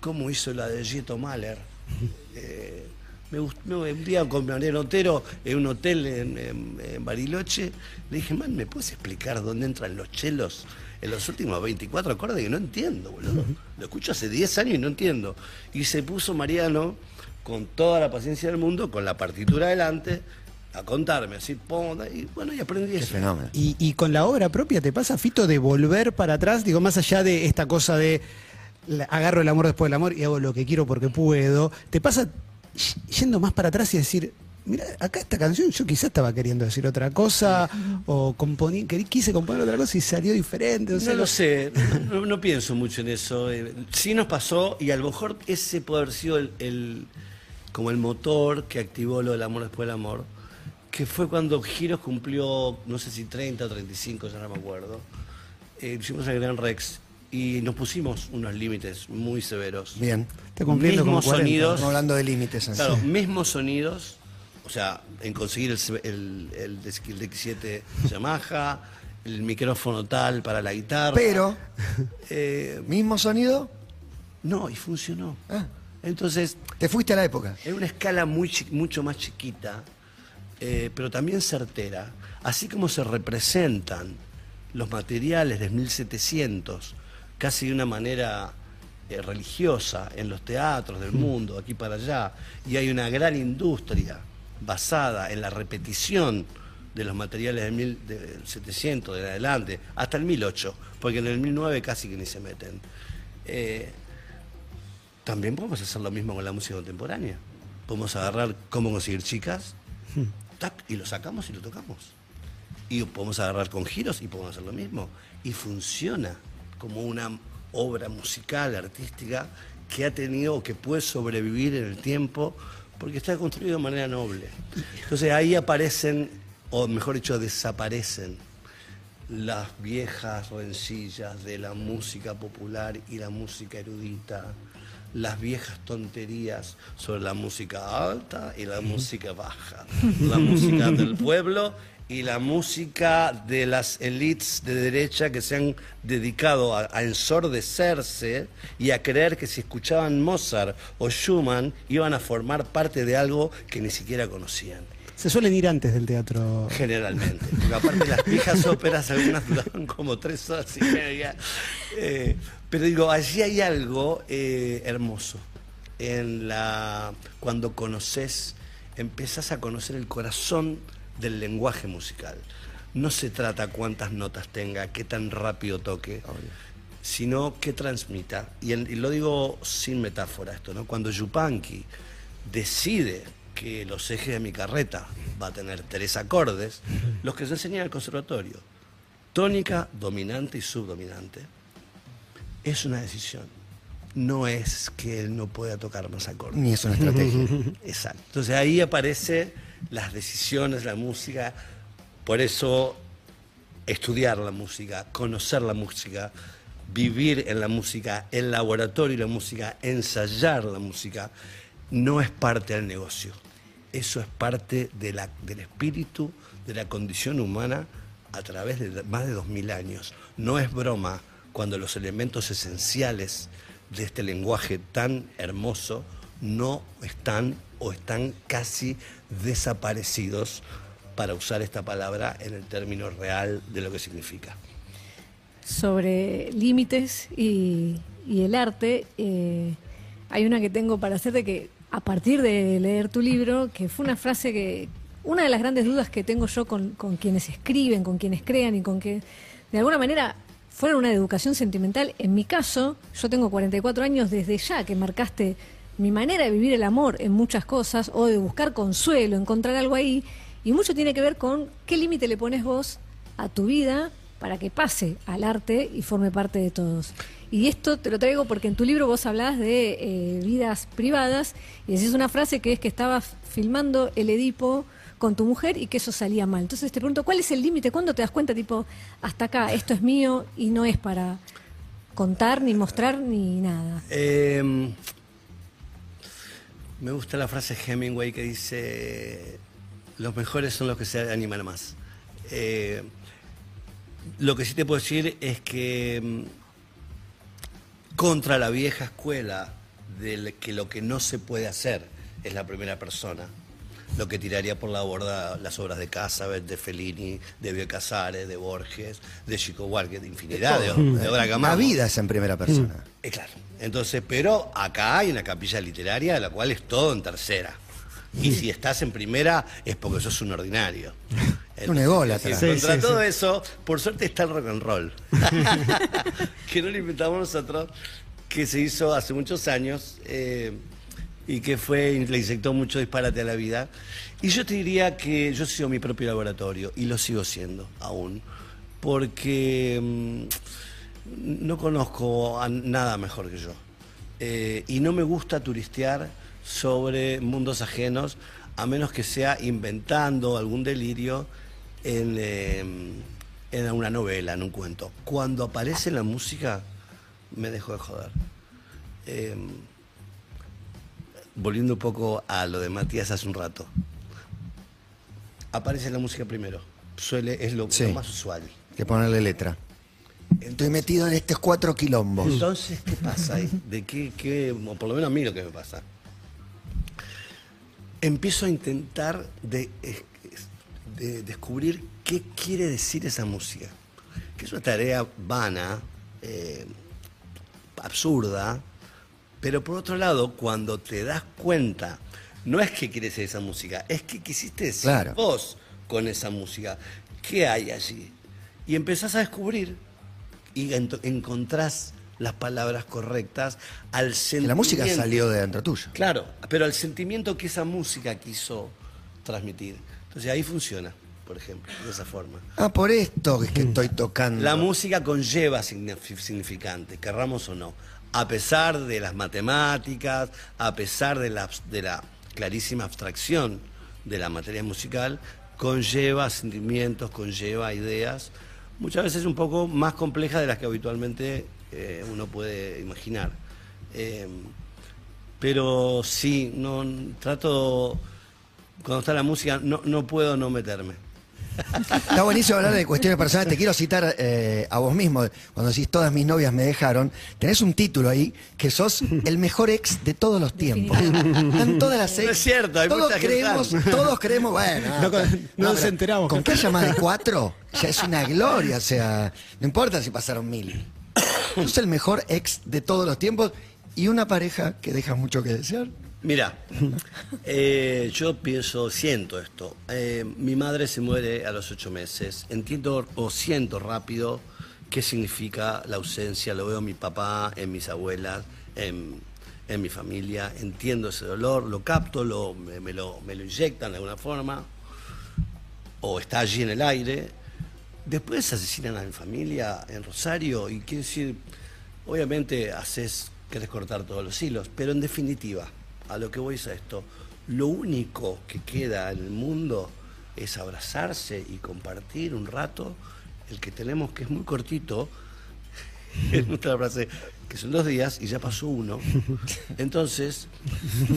cómo hizo la de Gieto Mahler. [laughs] Eh, me me- un día con Mariano Otero en un hotel en, en- en Bariloche, le dije, man, ¿me puedes explicar dónde entran los chelos en los últimos 24 acordes? Que no entiendo, boludo. [laughs] Lo escucho hace 10 años y no entiendo. Y se puso Mariano con toda la paciencia del mundo, con la partitura adelante, a contarme así, pum, y bueno, y aprendí Qué eso. fenómeno. Y, y con la obra propia, ¿te pasa, Fito, de volver para atrás? Digo, más allá de esta cosa de la- agarro el amor después del amor y hago lo que quiero porque puedo. ¿Te pasa yendo más para atrás y decir, mira, acá esta canción yo quizás estaba queriendo decir otra cosa o querí- quise componer otra cosa y salió diferente? o sea, No lo sé, no, no pienso mucho en eso. Eh, Sí nos pasó y a lo mejor ese puede haber sido el, el- como el motor que activó lo del amor después del amor, que fue cuando Giros cumplió, no sé si 30 o 35, ya no me acuerdo. Eh, hicimos el Gran Rex y nos pusimos unos límites muy severos. Bien. Está cumpliendo Mismos 40. sonidos. Estamos hablando de límites. en Claro, mismos sonidos, o sea, en conseguir el, el, el, el X7 Yamaha, el micrófono tal para la guitarra. Pero, Eh, mismo sonido, no, y funcionó. Ah. Entonces, te fuiste a la época. en una escala muy mucho más chiquita, eh, pero también certera, así como se representan los materiales de 1700, casi de una manera eh, religiosa, en los teatros del mundo, aquí para allá, y hay una gran industria basada en la repetición de los materiales de 1700 de en adelante, hasta el 1008, porque en el 1009 casi que ni se meten. Eh, también podemos hacer lo mismo con la música contemporánea. Podemos agarrar cómo conseguir chicas, tac, y lo sacamos y lo tocamos. Y podemos agarrar con giros y podemos hacer lo mismo. Y funciona como una obra musical, artística, que ha tenido o que puede sobrevivir en el tiempo porque está construido de manera noble. Entonces ahí aparecen o mejor dicho, desaparecen las viejas rencillas de la música popular y la música erudita, las viejas tonterías sobre la música alta y la música baja, la música del pueblo y la música de las élites de derecha que se han dedicado a, a, ensordecerse y a creer que si escuchaban Mozart o Schumann iban a formar parte de algo que ni siquiera conocían. Se suelen ir antes del teatro. Generalmente. Porque aparte las viejas [laughs] óperas, algunas duraban como tres horas y media. Eh, pero digo, allí hay algo eh, hermoso. En la, cuando conoces, empezás a conocer el corazón del lenguaje musical. No se trata cuántas notas tenga, qué tan rápido toque, sino qué transmita. Y, el, y, lo digo sin metáfora esto, ¿no? Cuando Yupanqui decide que los ejes de mi carreta va a tener tres acordes, los que se enseñan en el conservatorio, tónica, dominante y subdominante, es una decisión. No es que él no pueda tocar más acordes. Ni es una estrategia. [laughs] Exacto. Entonces ahí aparecen las decisiones, la música. Por eso estudiar la música, conocer la música, vivir en la música, el laboratorio y la música, ensayar la música, no es parte del negocio. Eso es parte de la, del espíritu, de la condición humana a través de más de dos mil años. No es broma cuando los elementos esenciales de este lenguaje tan hermoso no están o están casi desaparecidos, para usar esta palabra en el término real de lo que significa. Sobre límites y, el arte, eh, hay una que tengo para hacerte que a partir de leer tu libro, que fue una frase que, una de las grandes dudas que tengo yo con, con quienes escriben, con quienes crean y con que de alguna manera fueron una educación sentimental. En mi caso, yo tengo 44 años desde ya que marcaste mi manera de vivir el amor en muchas cosas o de buscar consuelo, encontrar algo ahí. Y mucho tiene que ver con qué límite le pones vos a tu vida para que pase al arte y forme parte de todos. Y esto te lo traigo porque en tu libro vos hablás de eh, vidas privadas y decís una frase que es que estabas filmando el Edipo con tu mujer y que eso salía mal. Entonces te pregunto, ¿cuál es el límite? ¿Cuándo te das cuenta, tipo, hasta acá, esto es mío y no es para contar, ni mostrar, ni nada? Eh, me gusta la frase Hemingway que dice, los mejores son los que se animan más. Eh, lo que sí te puedo decir es que mm, contra la vieja escuela de que lo que no se puede hacer es la primera persona, lo que tiraría por la borda las obras de Casabet, de Fellini, de Bioy Casares, de Borges, de Chico Buarque, de infinidad de, de obras que La amamos. vida es en primera persona. Eh, claro. Entonces, pero acá hay una capilla literaria de la cual es todo en tercera. Y si estás en primera es porque sos un ordinario. [laughs] Un ególatra. Sí, contra sí, todo eso, por suerte está el rock and roll. [laughs] [laughs] que no lo inventamos nosotros, que se hizo hace muchos años eh, y que fue, le inyectó mucho disparate a la vida. Y yo te diría que yo he sido mi propio laboratorio y lo sigo siendo aún. Porque mm, no conozco a nada mejor que yo. Eh, y no me gusta turistear sobre mundos ajenos, a menos que sea inventando algún delirio en, eh, en una novela, en un cuento. Cuando aparece la música, me dejo de joder. Eh, volviendo un poco a lo de Matías hace un rato. Aparece la música primero. Suele, es lo, Sí. lo más usual. Que ponerle letra. Estoy metido en estos cuatro quilombos. Entonces, ¿qué pasa ahí? ¿De qué, qué- o por lo menos a mí lo que me pasa? Empiezo a intentar de, de descubrir qué quiere decir esa música. Que es una tarea vana, eh, absurda, pero por otro lado, cuando te das cuenta, no es que quiere decir esa música, es que quisiste decir Claro. vos con esa música. ¿Qué hay allí? Y empezás a descubrir y encontrás las palabras correctas al sentimiento. la música salió de dentro tuyo. Claro, pero al sentimiento que esa música quiso transmitir. Entonces ahí funciona, por ejemplo, de esa forma. Ah, por esto es que estoy tocando. La música conlleva signif- significante, querramos o no. A pesar de las matemáticas, a pesar de la, de la clarísima abstracción de la materia musical, conlleva sentimientos, conlleva ideas, muchas veces un poco más complejas de las que habitualmente eh, uno puede imaginar. Eh, pero sí, no trato, cuando está la música, no, no puedo no meterme. Está buenísimo hablar de cuestiones personales. Te quiero citar eh, a vos mismo. Cuando decís todas mis novias me dejaron, tenés un título ahí que sos el mejor ex de todos los tiempos. Están todas las ex. No es cierto, hay todos gente creemos, todos creemos, bueno. No, nos enteramos. Con que haya más de cuatro, ya es una gloria. O sea, no importa si pasaron mil. Sos el mejor ex de todos los tiempos y una pareja que deja mucho que desear. Mira, eh, yo pienso, siento esto. Eh, mi madre se muere a los ocho meses. Entiendo o siento rápido qué significa la ausencia. Lo veo en mi papá, en mis abuelas, en, mi familia. Entiendo ese dolor, lo capto, lo, me, lo, inyectan de alguna forma. O está allí en el aire. Después asesinan a mi familia en Rosario y quiero decir, obviamente haces, querés cortar todos los hilos, pero en definitiva, a lo que voy es a esto, lo único que queda en el mundo es abrazarse y compartir un rato, el que tenemos que es muy cortito, es nuestra frase, que son dos días y ya pasó uno. Entonces,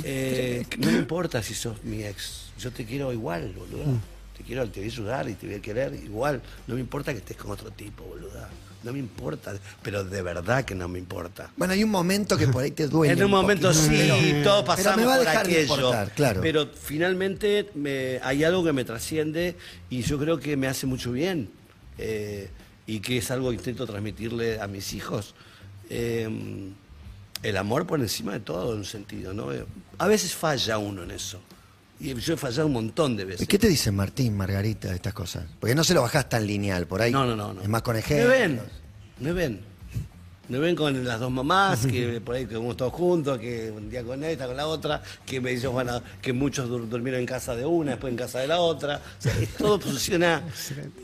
eh, no importa si sos mi ex, yo te quiero igual, boludo. Te quiero, te voy a ayudar y te voy a querer igual. No me importa que estés con otro tipo, boluda. No me importa, pero de verdad que no me importa. Bueno, hay un momento que por ahí te duele. [laughs] En un momento poquito, sí, pero- todos pero pasamos me va a por dejar de aquello. importar, claro. Pero finalmente me- hay algo que me trasciende y yo creo que me hace mucho bien. eh, y que es algo que intento transmitirle a mis hijos. Eh, el amor por encima de todo, en un sentido, ¿no? Eh, A veces falla uno en eso. Y yo he fallado un montón de ¿Y veces. qué te dicen Martín, Margarita, de estas cosas? Porque no se lo bajás tan lineal, por ahí. No, no, no, no. Es más con Me ejemplos. ven, me ven. Me ven con las dos mamás, que [laughs] por ahí que estamos todos juntos, que un día con esta, con la otra, que me dicen, bueno, que muchos dur- durmieron en casa de una, después en casa de la otra. O sea, todo funciona,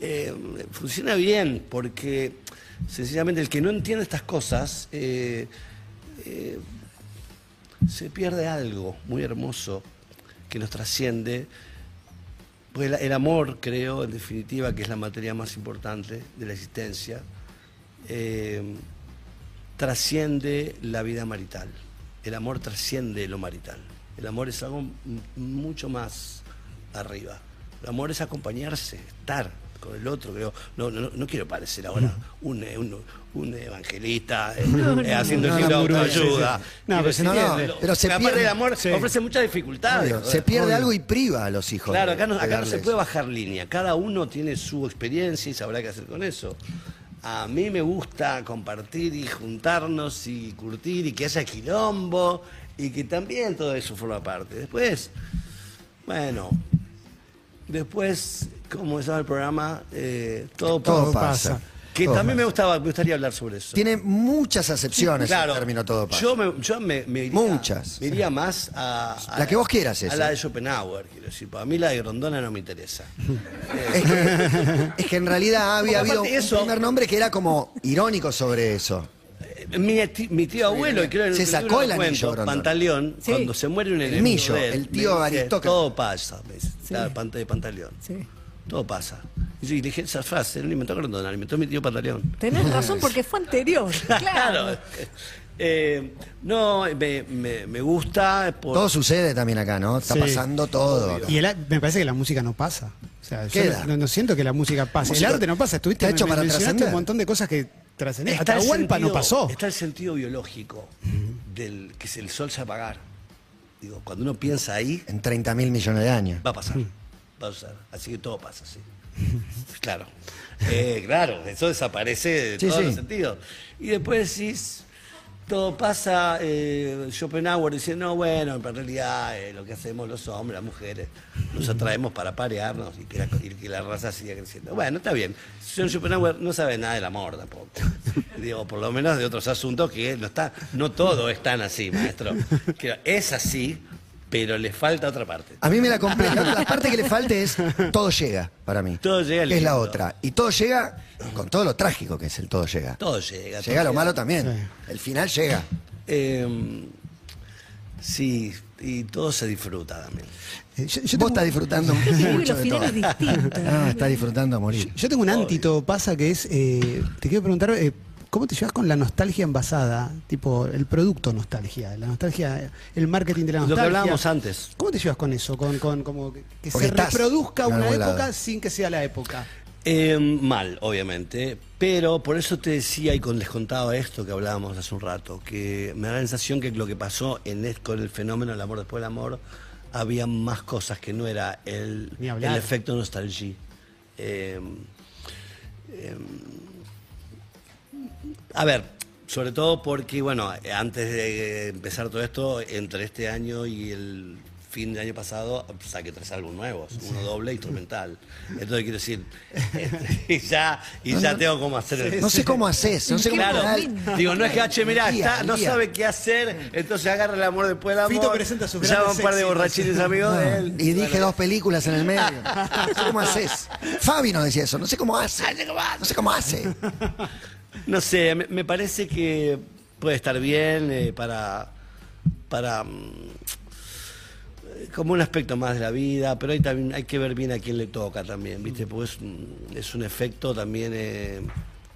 eh, funciona bien, porque sencillamente el que no entiende estas cosas eh, eh, se pierde algo muy hermoso que nos trasciende. Pues el, amor, creo, en definitiva, que es la materia más importante de la existencia, eh, trasciende la vida marital. El amor trasciende lo marital. El amor es algo mucho más arriba. El amor es acompañarse, estar con el otro, creo. No, no, no quiero parecer ahora [laughs] un, eh, un, un evangelista [laughs] eh, eh, haciendo el de sí. No, pero se lo- Pero se pierde- el amor Sí. ofrece muchas dificultades. Obvio, se pierde Obvio. algo y priva a los hijos. Claro, acá no, acá no se puede bajar línea. Cada uno tiene su experiencia y sabrá qué hacer con eso. A mí me gusta compartir y juntarnos y curtir y que haya quilombo y que también todo eso forma parte. Después, bueno, después, como se llama el programa, Eh, todo, Todo pasa. pasa. Que Todo también me, gustaba, me gustaría hablar sobre eso. Tiene muchas acepciones Claro, el término todo pasa. Yo me, yo me, me iría, Muchas. me iría más a, a- La que vos quieras, A esa. la de Schopenhauer, quiero decir. Para mí la de Grondona no me interesa. [laughs] Es que, es que en realidad había habido un primer nombre que era como irónico sobre eso. Eh, Mi, tío abuelo, y creo en Se el sacó el lo anillo, cuento. Pantaleón, Sí. cuando se muere un El enemigo millo, de él, el tío aristócrata. Todo pasa, me dice, Sí. la panta de Pantaleón. Sí. Todo pasa. Y yo dije esa frase, él inventó Grondona, la inventó mi tío Pantaleón. Tenés [laughs] razón porque fue anterior. [laughs] Claro. [laughs] Eh, no, me, me- me gusta por... Todo sucede también acá, ¿no? Está Sí. pasando todo. Y el me parece que la música no pasa. O sea, yo Queda. no, no siento que la música pase. Música el arte no pasa. Estuviste hecho me- para trascender. un montón de cosas que trascendieron. Está el Atahualpa no sentido- pasó. Está el sentido biológico del que el sol se va a apagar. Digo, cuando uno piensa ahí, En 30 mil millones de años. va a pasar. Va a pasar. Así que todo pasa, sí. [laughs] Claro. Eh, claro, eso desaparece de Sí, todos sí. los sentidos. Y después decís, todo pasa, eh, Schopenhauer dice, no, bueno, en realidad eh, lo que hacemos los hombres, las mujeres, nos atraemos para parearnos y que la, y que la raza siga creciendo. Bueno, está bien. John Schopenhauer no sabe nada del amor tampoco. [laughs] Digo, por lo menos de otros asuntos que no está, no todo es tan así, maestro. Que es así, pero le falta otra parte. A mí me la compleja. La parte que le falta es todo llega para mí. Todo llega Que es la otra. Y todo llega con todo lo trágico que es el todo llega. Todo llega. todo Llega lo malo también. Sí. El final llega. Eh, Sí, y todo se disfruta también. Eh, yo, yo Vos tengo- estás disfrutando [laughs] mucho de todo. Ah, está disfrutando a morir. Yo tengo un antito, pasa que es, eh, te quiero preguntar, eh, ¿cómo te llevas con la nostalgia envasada? Tipo, el producto nostalgia, la nostalgia, el marketing de la Lo nostalgia. que hablábamos antes. ¿Cómo te llevas con eso? Con, con como que, Porque se reproduzca una época lado. sin que sea la época. Eh, mal, obviamente, pero por eso te decía y con, les contaba esto que hablábamos hace un rato, que me da la sensación que lo que pasó en con el fenómeno del amor después del amor, había más cosas que no era el, efecto nostalgia. Eh, eh, a ver, sobre todo porque, bueno, antes de empezar todo esto, entre este año y el fin del año pasado, saqué tres álbumes nuevos, uno doble [laughs] instrumental. Entonces quiero decir, [laughs] y ya, y ya tengo cómo hacer el... No sé cómo haces, no sé cómo Claro, Al- digo, no es que H, mirá, Al día, está, no día. sabe qué hacer, entonces agarra el amor después del amor. Fito presenta sus llama un par de borrachines amigos de él. Y dije dos películas en el medio. [laughs] No sé cómo haces. Fabi nos decía eso, no sé cómo hace. No sé cómo hace. No sé, me, me parece que puede estar bien eh, para, para mm, como un aspecto más de la vida, pero hay también hay que ver bien a quién le toca también, ¿viste? Porque es, un- es un efecto también eh,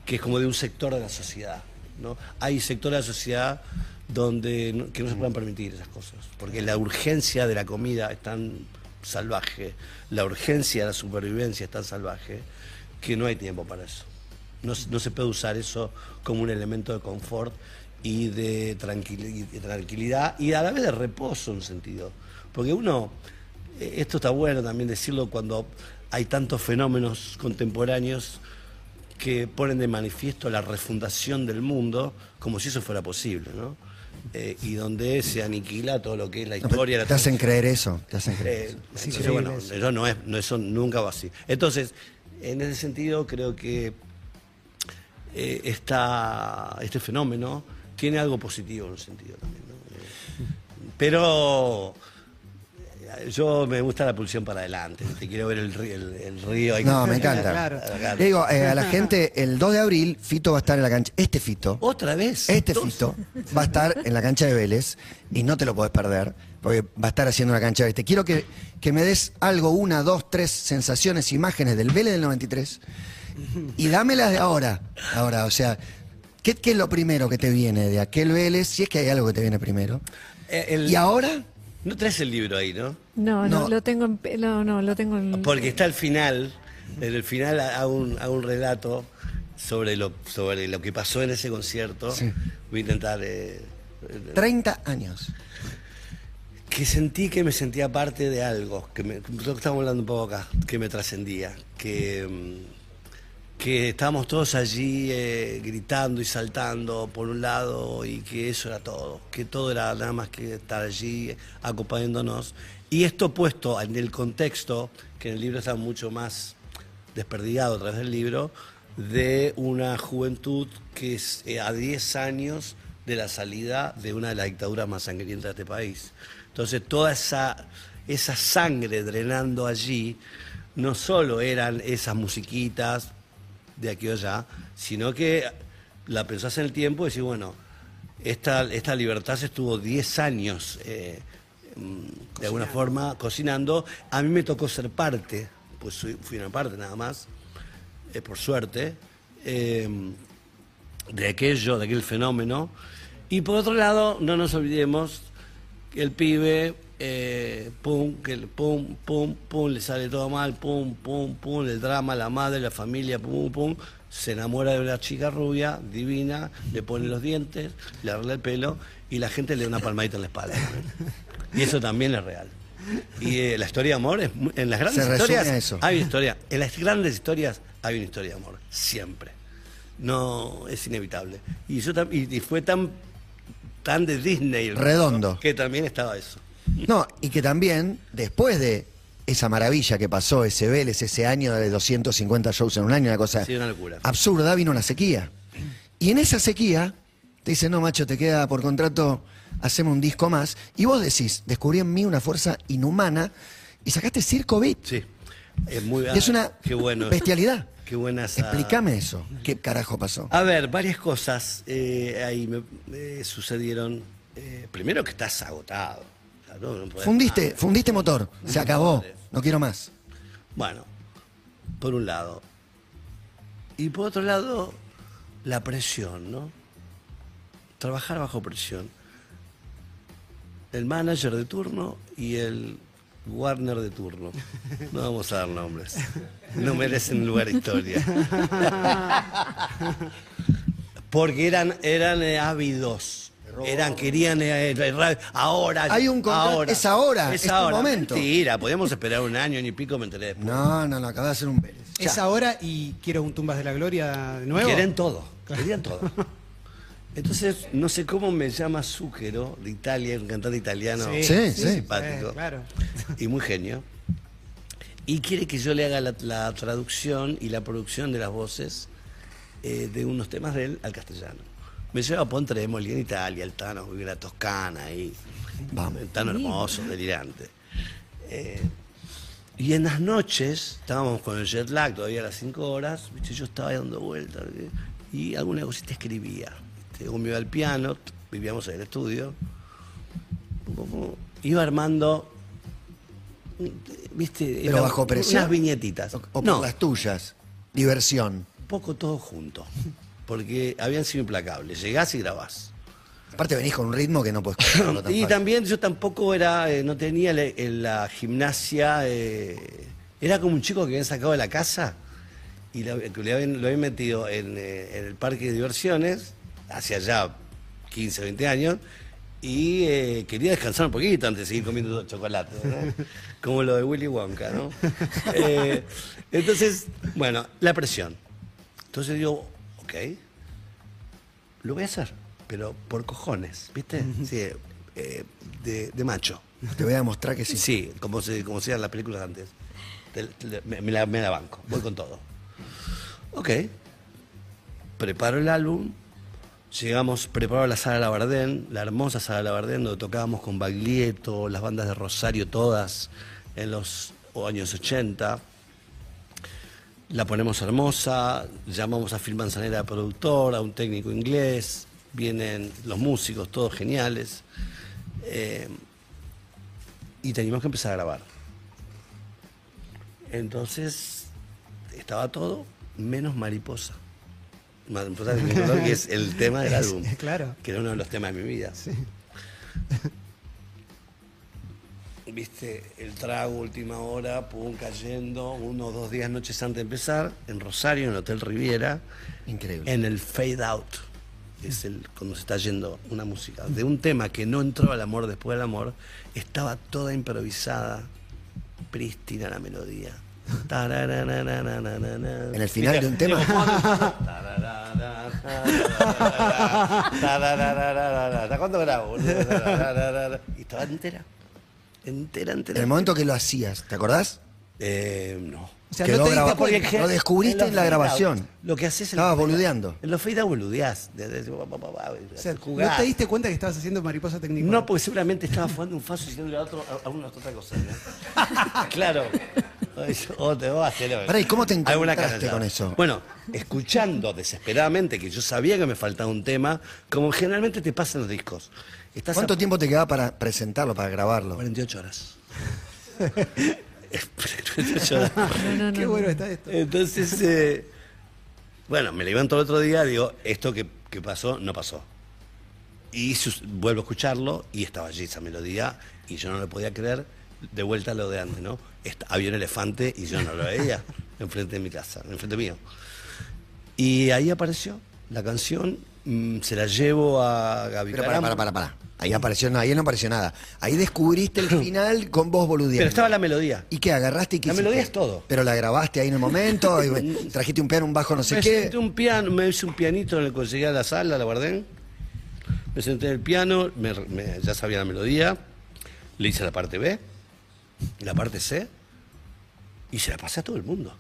que es como de un sector de la sociedad, ¿no? Hay sectores de la sociedad donde no, que no se puedan permitir esas cosas, porque la urgencia de la comida es tan salvaje, la urgencia de la supervivencia es tan salvaje que no hay tiempo para eso. No, se- no se puede usar eso como un elemento de confort y de, tranquili- de tranquilidad y a la vez de reposo en un sentido. Porque uno, eh, esto está bueno también decirlo cuando hay tantos fenómenos contemporáneos que ponen de manifiesto la refundación del mundo como si eso fuera posible, ¿no? Eh, y donde se aniquila todo lo que es la historia. la Te hacen creer eso. Te hacen creer eh, eso. entonces, increíble bueno, eso. eso no es, no, eso nunca va así. Entonces, en ese sentido, creo que eh, esta- este fenómeno tiene algo positivo en un sentido también. ¿no? Eh, pero eh, yo me gusta la pulsión para adelante. Te quiero ver el, el- el río. ahí. No, me encanta. Claro. Le digo eh, a la gente, el 2 de abril, Fito va a estar en la cancha. Este Fito. Otra vez. Este Dos. Fito va a estar en la cancha de Vélez y no te lo podés perder, porque va a estar haciendo una cancha de Vélez. Te quiero que, que me des algo, una, dos, tres sensaciones, imágenes del Vélez del 93 y dámelas de ahora. Ahora, o sea, ¿qué, qué es lo primero que te viene de aquel Vélez? Si es que hay algo que te viene primero. Eh, el- ¿Y ahora? No traes el libro ahí, ¿no? No, No. no, lo tengo en, no, no, lo tengo en, Porque está al final, en el final hago un, hago un relato sobre lo, sobre lo que pasó en ese concierto. Sí. Voy a intentar... eh, 30 años. que sentí que me sentía parte de algo, que me, lo que estábamos hablando un poco acá, que me trascendía, que, mm, que estábamos todos allí eh, gritando y saltando por un lado y que eso era todo, que todo era nada más que estar allí acompañándonos. Y esto puesto en el contexto, que en el libro está mucho más desperdigado a través del libro, de una juventud que es eh, a 10 años de la salida de una de las dictaduras más sangrientas de este país. Entonces toda esa, esa sangre drenando allí, no solo eran esas musiquitas de aquí o allá, sino que la pensás en el tiempo y decís, bueno, esta, esta libertad se estuvo 10 años eh, mm, de alguna forma cocinando. A mí me tocó ser parte, pues fui una parte nada más, eh, por suerte, eh, de aquello, de aquel fenómeno. Y por otro lado, no nos olvidemos el pibe, eh, pum, que el pum, pum, pum, le sale todo mal, pum, pum, pum, el drama, la madre, la familia, pum, pum, se enamora de una chica rubia, divina, le pone los dientes, le arregla el pelo y la gente le da una palmadita en la espalda. Y eso también es real. Y eh, la historia de amor, es muy- en las grandes resume historias, a eso. hay una historia. En las grandes historias hay una historia de amor, siempre. No, es inevitable. Y, yo, tam- y, y fue tan, tan de Disney. Redondo. Que también estaba eso. No, y que también, después de esa maravilla que pasó, ese Vélez, ese año de 250 shows en un año, una cosa Sí, una locura. absurda, vino una sequía. Y en esa sequía, te dicen, no, macho, te queda por contrato, hacemos un disco más. Y vos decís, descubrí en mí una fuerza inhumana y sacaste Circo Beat. Sí. Es muy Y es una qué bueno. bestialidad. Qué buena esa- Explícame eso. ¿Qué carajo pasó? A ver, varias cosas eh, ahí me, eh, sucedieron. eh, primero que estás agotado. No- Fundiste, más. fundiste motor. Se acabó. No quiero más. Bueno, por un lado. Y por otro lado, la presión, ¿no? Trabajar bajo presión. El manager de turno y el Warner de turno. No vamos a dar nombres. No merecen lugar historia. Porque eran, eran eh, ávidos. Eran, querían eh, eh, ra- ahora. Hay un contrato, ahora. es ahora, es tu ahora. momento. Mentira, podemos esperar un año ni pico, me enteré después. No, no, no, acaba de hacer un Vélez. Es ahora y quiero un Tumbas de la Gloria de nuevo. Quieren todo, querían todo. [laughs] Entonces, no sé cómo me llama Zúquero, de Italia, un cantante italiano Sí, sí. simpático Eh, claro. y muy genio. Y quiere que yo le haga la, la traducción y la producción de las voces eh, de unos temas de él al castellano. Me lleva a Molina, en Italia, el Tano, vive en la Toscana, ahí. Vamos. El Tano hermoso, delirante. Eh, y en las noches, estábamos con el jet lag todavía a las 5 horas, ¿viste? yo estaba dando vueltas y alguna cosita escribía. Yo me iba al piano, vivíamos en el estudio, iba armando, ¿viste? Pero bajo presión. Unas viñetitas. O, o por no, las tuyas. Diversión. un poco todo junto, porque habían sido implacables. Llegás y grabás. Aparte venís con un ritmo que no puedes tan Y fácil. también yo tampoco era, eh, no tenía la, la gimnasia, eh, era como un chico que habían sacado de la casa y le habían- lo habían metido en, eh, en el parque de diversiones, hacia ya 15, 20 años, y eh, quería descansar un poquito antes de seguir comiendo chocolate, [laughs] como lo de Willy Wonka, ¿no? Eh, entonces, bueno, la presión. Entonces digo, ok, lo voy a hacer, pero por cojones, ¿viste? Sí, eh, de, de macho. Te voy a demostrar que sí. Sí, como se, como se en las películas antes. Te- te- me, me la, me la banco, voy con todo. Ok. Preparo el álbum. Llegamos, preparo la sala Labardén, la hermosa sala Labardén, donde tocábamos con Baglietto, las bandas de Rosario todas en los años 80. La ponemos hermosa, llamamos a Phil Manzanera productor, a un técnico inglés, vienen los músicos, todos geniales. Eh, y teníamos que empezar a grabar. Entonces, estaba todo menos mariposa. Color, que es el tema del [laughs] álbum. claro. Que era uno de los temas de mi vida. [laughs] Viste, el trago, última hora, pum, cayendo, uno o dos días, noches antes de empezar, en Rosario, en el Hotel Riviera, Increíble. en el fade out, que es el cuando se está yendo una música, de un tema que no entró al amor después del amor, estaba toda improvisada, prístina la melodía. En el final de un tema. ¿Hasta cuánto grabo? Y estaba entera. Entera, entera. En el momento que lo hacías, ¿te acordás? Eh, no. O sea, no te diste. Porque- Lo descubriste en la grabación. Lo que haces en Estabas boludeando. En los fade boludeás. O sea. ¿No te diste cuenta que estabas haciendo mariposa técnica? No, porque seguramente estaba jugando un faso y diciendo a, otro, a, a una otra cosa. ¿no? [laughs] claro. O te vas a hacer. Pará, ¿y cómo te encontraste con eso? Bueno, escuchando desesperadamente que yo sabía que me faltaba un tema, como generalmente te pasa en los discos. Estás ¿Cuánto a- tiempo te quedaba para presentarlo, para grabarlo? 48 horas. [laughs] 48 horas. No, no, no. Qué bueno está esto. Entonces, eh, bueno, me levanto el otro día, digo, esto que, que pasó, no pasó. Y sus- vuelvo a escucharlo y estaba allí esa melodía y yo no lo podía creer, de vuelta a lo de antes, ¿no? Est- había un elefante y yo no lo veía [laughs] enfrente de mi casa, enfrente mío. Y ahí apareció la canción, mm, se la llevo a Gaby Pero para, para, para, para. Ahí apareció, no, ahí no apareció nada. Ahí descubriste el [clears throat] final con vos boludeando. Pero estaba la melodía. ¿Y qué agarraste y qué La melodía es todo. Pero la grabaste ahí en el momento, [laughs] y trajiste un piano, un bajo, no sé me qué. senté un piano, me hice un pianito en el que llegué a la sala, la guardé. Me senté en el piano, me- me- ya sabía la melodía, le hice la parte B, la parte C, y se la pasé a todo el mundo.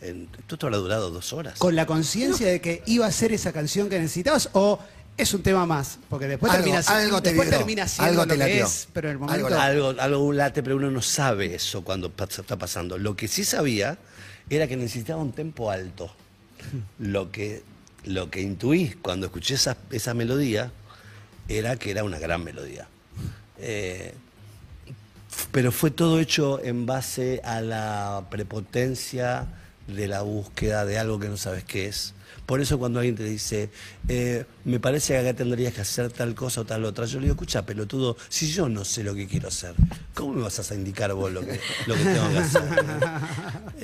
En- esto habrá durado dos horas. ¿Con la conciencia de que iba a ser esa canción que necesitabas o es un tema más? Porque después Algo- termina, algo te después vibró, termina siendo algo te lo que es, pero en el Algo momento... Algo, algo late, pero uno no sabe eso cuando pasa- está pasando. Lo que sí sabía era que necesitaba un tempo alto. Lo que, lo que intuí cuando escuché esa, esa melodía era que era una gran melodía. Eh, pero fue todo hecho en base a la prepotencia de la búsqueda de algo que no sabes qué es. Por eso cuando alguien te dice, eh, me parece que acá tendrías que hacer tal cosa o tal otra, yo le digo, escucha, pelotudo, si yo no sé lo que quiero hacer, ¿cómo me vas a indicar vos lo que, lo que tengo que hacer? [laughs]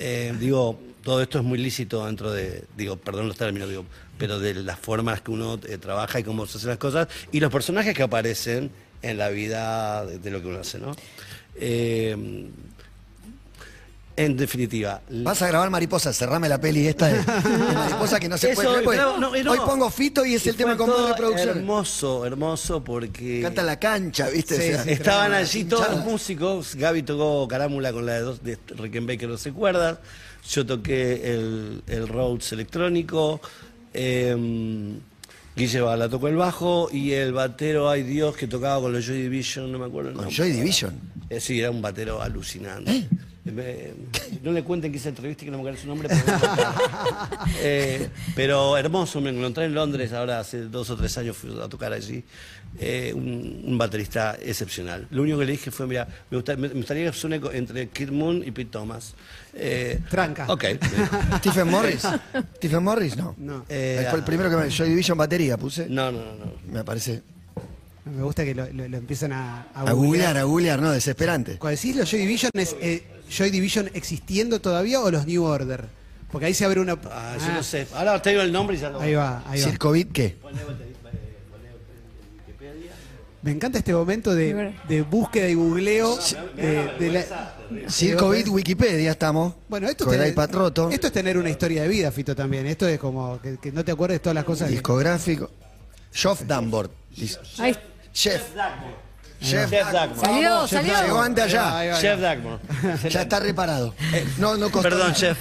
Eh, digo, todo esto es muy lícito dentro de, digo, perdón los términos, digo, pero de las formas que uno eh, trabaja y cómo se hacen las cosas y los personajes que aparecen en la vida de, de lo que uno hace, ¿no? Eh, en definitiva, Vas a grabar Mariposa, cerrame la peli esta de, de Mariposa que no se Eso, puede creer, porque claro, no, no. Hoy pongo Fito y es Y el tema con más reproducción. Hermoso, hermoso porque Canta la cancha, ¿viste? Sí, O sea, sí. estaban allí todos los músicos. Gaby tocó Carámula con la de, dos, de Rickenbacker, no se cuerdas. Yo toqué el, el Rhodes electrónico. Eh, Guille Bala tocó el bajo y el batero, ay Dios, que tocaba con los Joy Division, no me acuerdo el Con nombre. Joy Division. Eh, sí, era un batero alucinante. ¿Eh? No le cuenten que hice entrevista y que no me acuerdo su nombre. Pero. [laughs] Eh, pero hermoso, me encontré en Londres ahora hace dos o tres años fui a tocar allí. Eh, un, un baterista excepcional. Lo único que le dije fue, mira, me, gusta- me- me gustaría que suene entre Kid Moon y Pete Thomas. Eh, Tranca. Ok. [laughs] Stephen Morris. Stephen Morris, no. No. Eh, fue el primero que me. Joy Division batería puse. No, no, no. no. Me parece. Me gusta que lo, lo- lo empiezan a, A googlear, a googlear, ¿no? Desesperante. Cuando decís los Joy Division, ¿es eh, Joy Division existiendo todavía o los New Order? Porque ahí se abre una... Ah, yo Ah, no sé. Ahora te digo el nombre y ya lo Ahí va, ahí va. Circo Beat, ¿qué? Me encanta este momento de, de búsqueda y googleo. eh, de la- Beat, Wikipedia estamos. Bueno, esto es, el tener, esto es tener una historia de vida, Fito, también. Esto es como que, que no te acuerdes todas las cosas. Discográfico. Geoff Dunbar. Dice. Ahí Chef. Chef. Chef Dagmar. salió. Llegó va, allá. Chef Dagmar. Ya está reparado. No, no costó Perdón, nada. chef.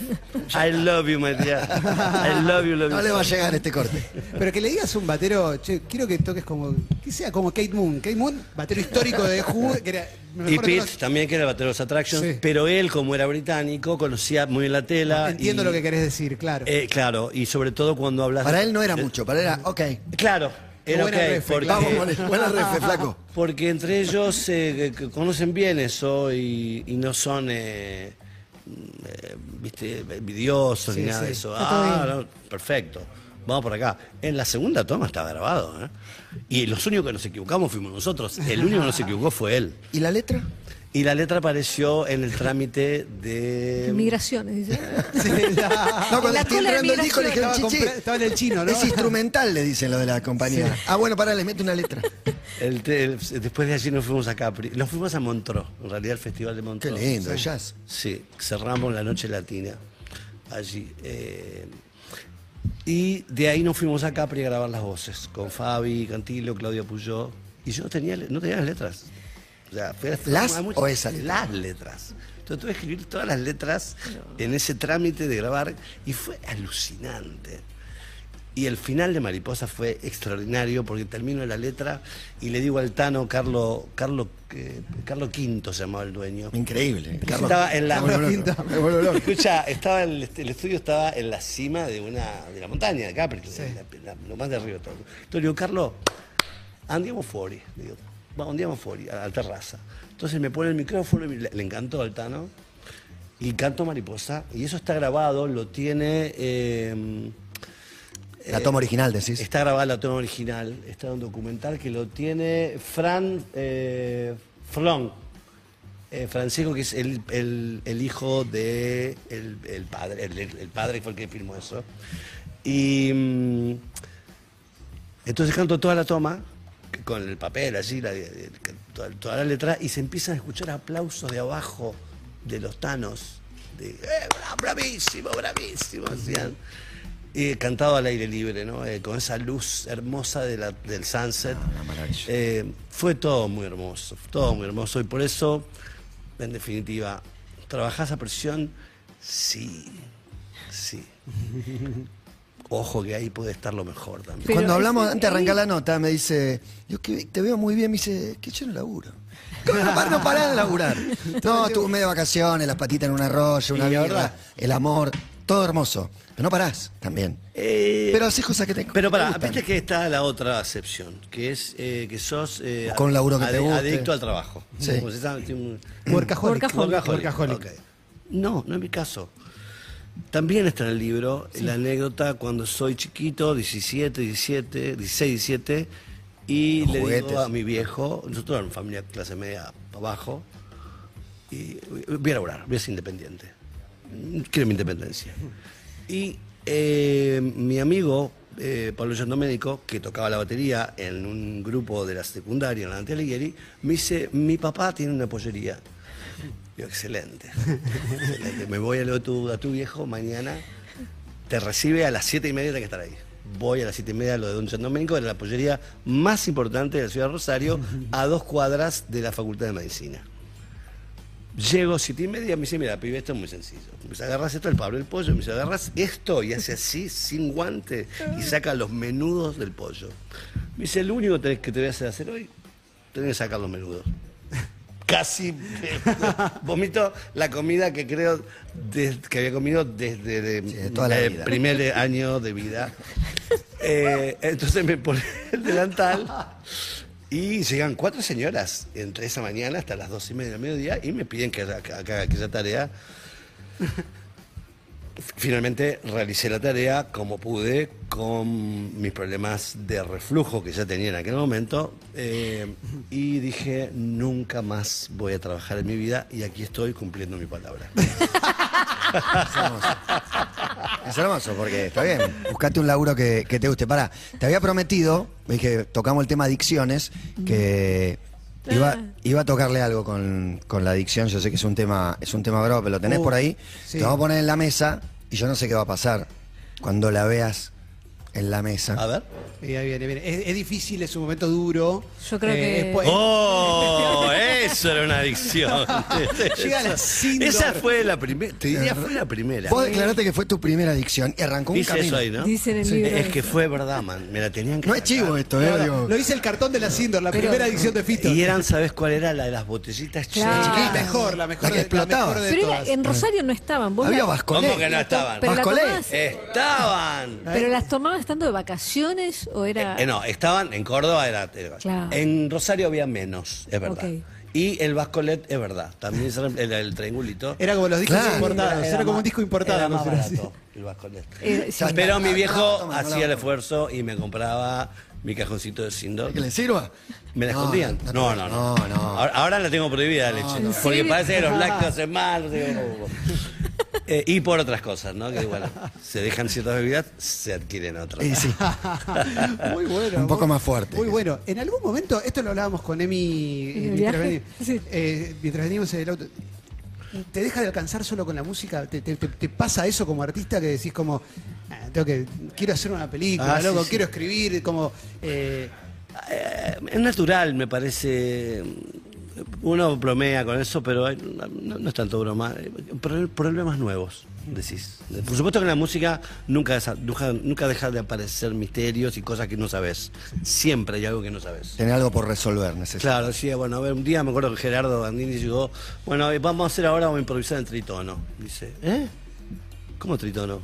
I love you, my dear. I love you, love you. No le va a llegar este corte. Pero que le digas a un batero, che, quiero que toques como, que sea como Kate Moon. Kate Moon, batero histórico de Who, que era... mejor Y Pete también, que era el batero de los Attractions, Sí. pero él, como era británico, conocía muy bien la tela. Entiendo y- lo que querés decir, claro. Eh, claro, y sobre todo cuando hablas... Para él no era mucho, para él era, ok. Claro, era ok, refe, porque. Vamos, buena refe, [laughs] flaco. porque entre ellos eh, conocen bien eso y, y no son... eh, eh, viste, envidiosos Sí, ni nada sí, de eso. Ah, no, perfecto. Vamos por acá. En la segunda toma estaba grabado, ¿eh? Y los únicos que nos equivocamos fuimos nosotros. El único que no se equivocó fue él. ¿Y la letra? Y la letra apareció en el trámite de... Migraciones, dice. [laughs] Sí. No, cuando la estoy entrando el disco le dijeron, Estaba chichi, estaba en el chino, ¿no? es instrumental, le dicen lo de la compañía. Ah, bueno, para, le meto una letra. El te- el- después de allí nos fuimos a Capri. Nos fuimos a Montreux, en realidad el Festival de Qué Montreux. lindo, el jazz. Sí, cerramos la noche latina allí. eh, y de ahí nos fuimos a Capri a grabar las voces, con Fabi, Cantillo, Claudia Puyó. Y yo no tenía, no tenía las letras. O sea, fue- ¿Las o esas letras? Las letras. Entonces tuve que escribir todas las letras en ese trámite de grabar y fue alucinante. Y el final de Mariposa fue extraordinario porque termino la letra y le digo al Tano, Carlo, Carlo, eh, Carlo Quinto se llamaba el dueño. Increíble. Carlos. Estaba en la, Me vuelvo loco. Escucha, estaba el, el estudio estaba en la cima de una de la montaña de Capri, la- la- lo más de arriba de todo. Entonces le digo, Carlos, andiamo fuori, le digo, "Va, andiamo fuori, a la terraza. Entonces me pone el micrófono y le, le encantó al Tano y canto Mariposa y eso está grabado, lo tiene... eh, La toma original, decís. Está grabada la toma original, está en un documental que lo tiene Fran eh, Flon, eh, Francisco, que es el, el- el hijo de el, el padre, el, el padre fue el que filmó eso. Y mm, entonces canto toda la toma, con el papel así, la- el- toda, toda la letra, y se empiezan a escuchar aplausos de abajo de los tanos. De, "Eh, bra- bravísimo, bravísimo, decían. Y cantado al aire libre, ¿no? Eh, con esa luz hermosa de la- del sunset. Ah. Eh, fue todo muy hermoso, todo muy hermoso. Y por eso, en definitiva, ¿trabajás a presión? Sí, sí. [laughs] Ojo que ahí puede estar lo mejor también. Pero Cuando hablamos, ese- antes de arrancar la nota, me dice, yo que te veo muy bien, me dice, que yo no laburo. ¿Cómo no, no parás de laburar? [laughs] No, estuve medio de vacaciones, las patitas en un arroyo, una verdad. el amor. todo hermoso. Pero no parás también. Eh, Pero haces cosas que te Pero te gustan. viste que está la otra acepción, que es eh, que sos eh, Con un laburo que te guste. adicto al trabajo. Sí. Un- Workaholic. Workaholic. Workaholic. Ok. No, no es mi caso. También está en el libro la anécdota cuando soy chiquito, 17, 17, 16, 17, y Los le juguetes. digo a mi viejo, nosotros éramos familia clase media abajo, y voy a laburar, voy a ser independiente. Quiero mi independencia. Y eh, mi amigo, eh, Pablo Giandomenico, que tocaba la batería en un grupo de la secundaria, en la Dante Alighieri, me dice, mi papá tiene una pollería. Digo, excelente. Me voy a lo tu, a tu viejo mañana. Te recibe a las siete y media, tiene que estar ahí. Voy a las siete y media a lo de Don San Domenico, era la pollería más importante de la ciudad de Rosario, a dos cuadras de la Facultad de Medicina. Llego siete y media, me dice, mira, pibe, esto es muy sencillo. Me dice, agarras esto, el Pablo, el pollo, me dice, agarras esto y hace así, sin guante, y saca los menudos del pollo. Me dice, lo único que te voy a hacer hoy, tenés que sacar los menudos. Casi eh, [laughs] vomito la comida que creo que había comido desde de- Sí, de toda la el primer año de vida. [laughs] Eh, entonces me pone el delantal y llegan cuatro señoras entre esa mañana hasta las dos y media del mediodía y me piden que haga aquella tarea. Finalmente realicé la tarea como pude con mis problemas de reflujo que ya tenía en aquel momento eh, y dije nunca más voy a trabajar en mi vida y aquí estoy cumpliendo mi palabra. Es hermoso. Es hermoso porque está bien. Buscate un laburo que, que te guste. Para, te había prometido, ves que tocamos el tema adicciones, que iba, Ah. iba a tocarle algo con, con la adicción. Yo sé que es un tema, es un tema bravo, pero lo tenés Uh, por ahí. sí. Te vamos a poner en la mesa y yo no sé qué va a pasar cuando la veas en la mesa. A ver. Y ahí viene, viene. Es, es difícil, es un momento duro. Yo creo que- es po- ¡Oh! [laughs] Eso era una adicción. [laughs] Llega la. Esa fue la primera. Te diría, fue la primera. Vos declaraste que fue tu primera adicción y arrancó un Dice camino. eso ahí, ¿no? Dice en el Sí. libro. Es que fue verdad, man. Me la tenían que No es chivo esto, ¿eh? Digo, lo hice el cartón de la Sindor, la Pero- primera edición de Fito. Y eran, ¿sabes cuál era? La de las botellitas Claro. chiquitas. La mejor, la mejor, La que de, explotaba. mejor de Pero era- en Rosario no estaban. Vos Había la-. ¿Cómo que no estaban? Pero, la Vascolé. tomabas- Estaban. pero las estando de vacaciones o era. Eh, no, estaban en Córdoba, era, era- Claro. en Rosario había menos, es verdad. Y el Vascolet es verdad, también era el, el triangulito. Era como los discos Claro. importados, era, como un disco importado. Era no más así. barato, el Vascolet. Eh, sí. Pero mi viejo No, no la hacía el esfuerzo y me compraba mi cajoncito de Sindor. ¿Que le sirva? ¿Me la No, escondían? no, No, no, no. no, no. Ahora, ahora la tengo prohibida la leche. ¿En Porque parece que los lácteos hacen mal. no sé qué. [laughs] Eh, y por otras cosas, ¿no? Que bueno, [laughs] se dejan ciertas bebidas, se adquieren otras. Sí. [laughs] Muy bueno. Un poco muy- más fuerte. Muy bueno. En algún momento, esto lo hablábamos con Emi ¿En eh, mientras, viaje? veni- Sí. eh, mientras veníamos en el auto. ¿Te deja de alcanzar solo con la música? ¿Te, te- te- te pasa eso como artista que decís como, "Ah, tengo que, quiero hacer una película, Ah, loco, sí. quiero escribir, como... eh, Eh, es natural, me parece. Uno bromea con eso, pero hay- no, no es tanto broma. Pro- Problemas nuevos, decís. Por supuesto que en la música nunca, nunca, nunca deja de aparecer misterios y cosas que no sabes. Siempre hay algo que no sabes. Tener algo por resolver, necesito. Claro, decía, bueno, a ver, un día me acuerdo que Gerardo Gandini llegó, bueno, eh, vamos a hacer ahora, vamos a improvisar en tritono. Dice, ¿eh? ¿Cómo tritono?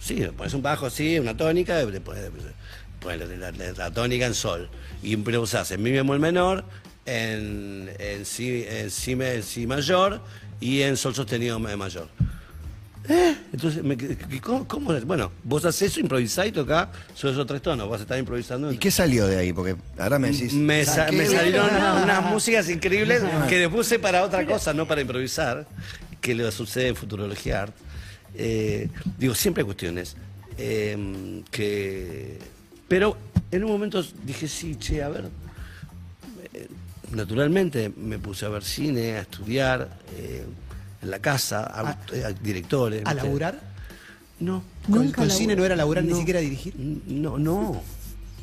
Sí, pones un bajo así, una tónica, y le pones, pones la, la- la tónica en sol. Y improvisás en mi bemol menor, en, en, si, en, si, en si mayor y en sol sostenido ma- mayor. ¿Eh? Entonces, me ¿cómo, cómo es? Bueno, vos haces eso, improvisás y tocás sobre esos tres tonos, vas a estar improvisando. ¿Y qué salió de ahí? Porque ahora me decís. Me, sa- saqué- me salieron [laughs] unas músicas increíbles que después usé para otra cosa, no para improvisar, que le sucede en Futurología Art. Eh, digo, siempre hay cuestiones. eh, que, pero en un momento dije, sí, che, a ver. Eh, naturalmente me puse a ver cine, a estudiar eh, en la casa, a, a directores. ¿A ¿viste? laburar? No. Con, Nunca con laburé. cine no era laburar ni siquiera dirigir. No, no.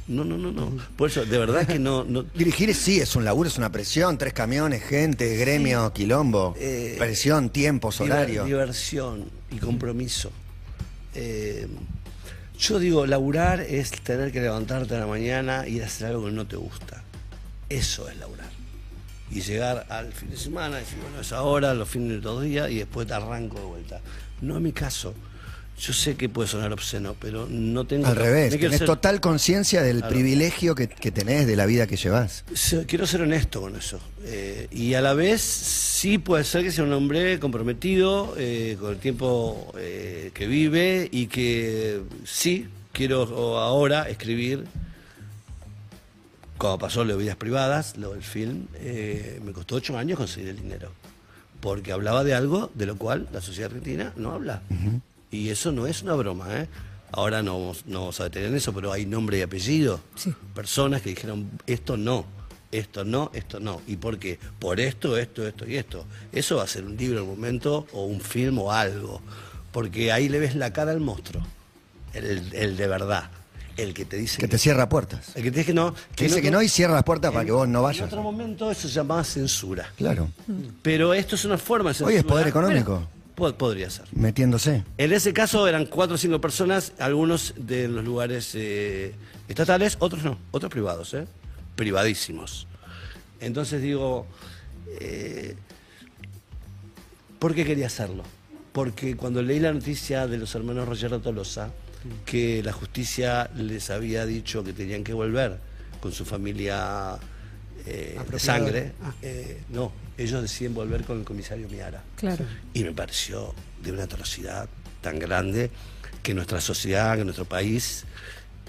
No, no, no, no. Por eso, de verdad que no. no [laughs] Dirigir sí, es un laburo, es una presión, tres camiones, gente, gremio, quilombo, Eh, presión, tiempos, horario. diversión y compromiso. Eh, yo digo, laburar es tener que levantarte a la mañana y hacer algo que no te gusta. Eso es laburar. Y llegar al fin de semana y decir, bueno, es ahora, los fines de los días y después te arranco de vuelta. No es mi caso. Yo sé que puede sonar obsceno, pero no tengo... Al revés, tenés ser- total conciencia del Claro. privilegio que, que tenés de la vida que llevas. Quiero ser honesto con eso. Eh, y a la vez, sí puede ser que sea un hombre comprometido eh, con el tiempo eh, que vive y que sí quiero ahora escribir. Cuando pasó lo de vidas privadas, lo del film, eh, me costó ocho años conseguir el dinero. Porque hablaba de algo de lo cual la sociedad argentina no habla. Y eso no es una broma, ¿eh? Ahora no, vamos- no vamos a detener en eso, pero hay nombre y apellido. Sí. Personas que dijeron, esto no, esto no, esto no. ¿Y por qué? Por esto, esto, esto y esto. Eso va a ser un libro en un momento, o un film o algo. Porque ahí le ves la cara al monstruo. El, el de verdad. El que te dice Que te cierra puertas. El que te dice que no. Que dice que no y cierra las puertas para que vos no En vayas. otro momento eso se llamaba censura. Claro. Pero esto es una forma de censura. Hoy es poder económico, Po- podría ser. metiéndose. En ese caso eran cuatro o cinco personas, algunos de los lugares eh, estatales, otros no, otros privados, ¿eh? privadísimos. Entonces digo, eh, ¿por qué quería hacerlo? Porque cuando leí la noticia de los hermanos Roger Tolosa, que la justicia les había dicho que tenían que volver con su familia eh, de sangre, Ah. eh, no, ellos deciden volver con el comisario Miara. Claro. Y me pareció de una atrocidad tan grande que nuestra sociedad, que nuestro país,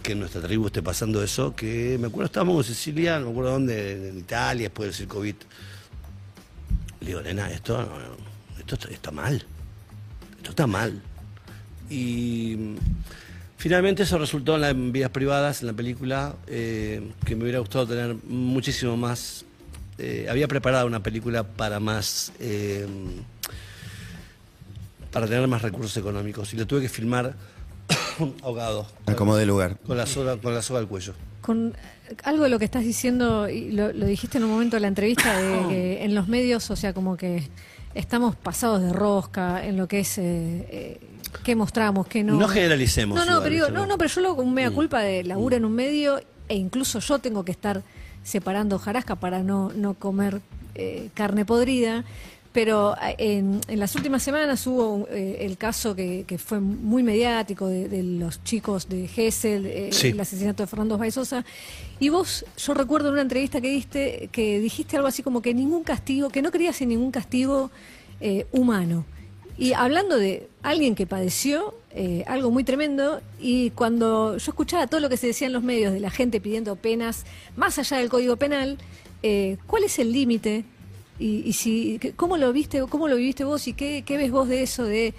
que nuestra tribu esté pasando eso, que me acuerdo estábamos en Sicilia, no me acuerdo dónde, en Italia, después del COVID. Le digo, nena, esto, no, esto está, mal. Esto está mal. Y finalmente eso resultó en, la, en vidas privadas, en la película, eh, que me hubiera gustado tener muchísimo más. eh, había preparado una película para más. eh, para tener más recursos económicos y lo tuve que filmar [coughs] ahogado. A como de lugar. Con la soga, con la soga al cuello. Con algo de lo que estás diciendo, y lo, lo dijiste en un momento de la entrevista, de [coughs] que en los medios, o sea, como que estamos pasados de rosca en lo que es eh, eh, qué mostramos, qué no. No generalicemos No, no, pero digo, no, no. pero yo lo hago con mea Mm. culpa de laburo en un medio e incluso yo tengo que estar separando jarasca para no, no comer eh, carne podrida. Pero eh, en, en las últimas semanas hubo eh, el caso que, que fue muy mediático de, de los chicos de Gessel, eh, Sí. el asesinato de Fernando Baizosa. Y vos, yo recuerdo en una entrevista que diste, que dijiste algo así como que ningún castigo, que no creías en ningún castigo eh, humano. Y hablando de alguien que padeció eh, algo muy tremendo, y cuando yo escuchaba todo lo que se decía en los medios de la gente pidiendo penas más allá del Código Penal, eh, ¿cuál es el límite? Y, y si, ¿cómo lo viste, cómo lo viviste vos y qué, qué ves vos de eso de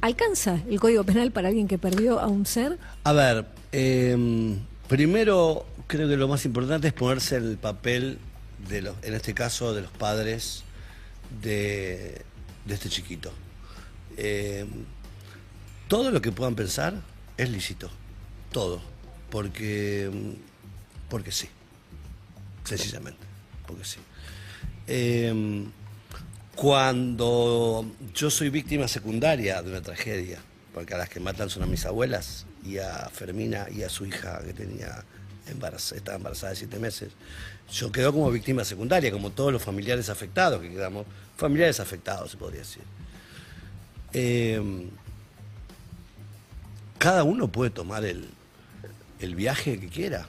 alcanza el Código Penal para alguien que perdió a un ser? A ver, eh, primero creo que lo más importante es ponerse el papel de los, en este caso, de los padres de, de este chiquito. Eh, todo lo que puedan pensar es lícito, todo, porque, porque sí, sencillamente, porque sí. Eh, cuando yo soy víctima secundaria de una tragedia, porque a las que matan son a mis abuelas y a Fermina y a su hija que tenía estaba embarazada de siete meses, yo quedo como víctima secundaria, como todos los familiares afectados que quedamos, familiares afectados se podría decir. Eh, cada uno puede tomar el, el viaje que quiera.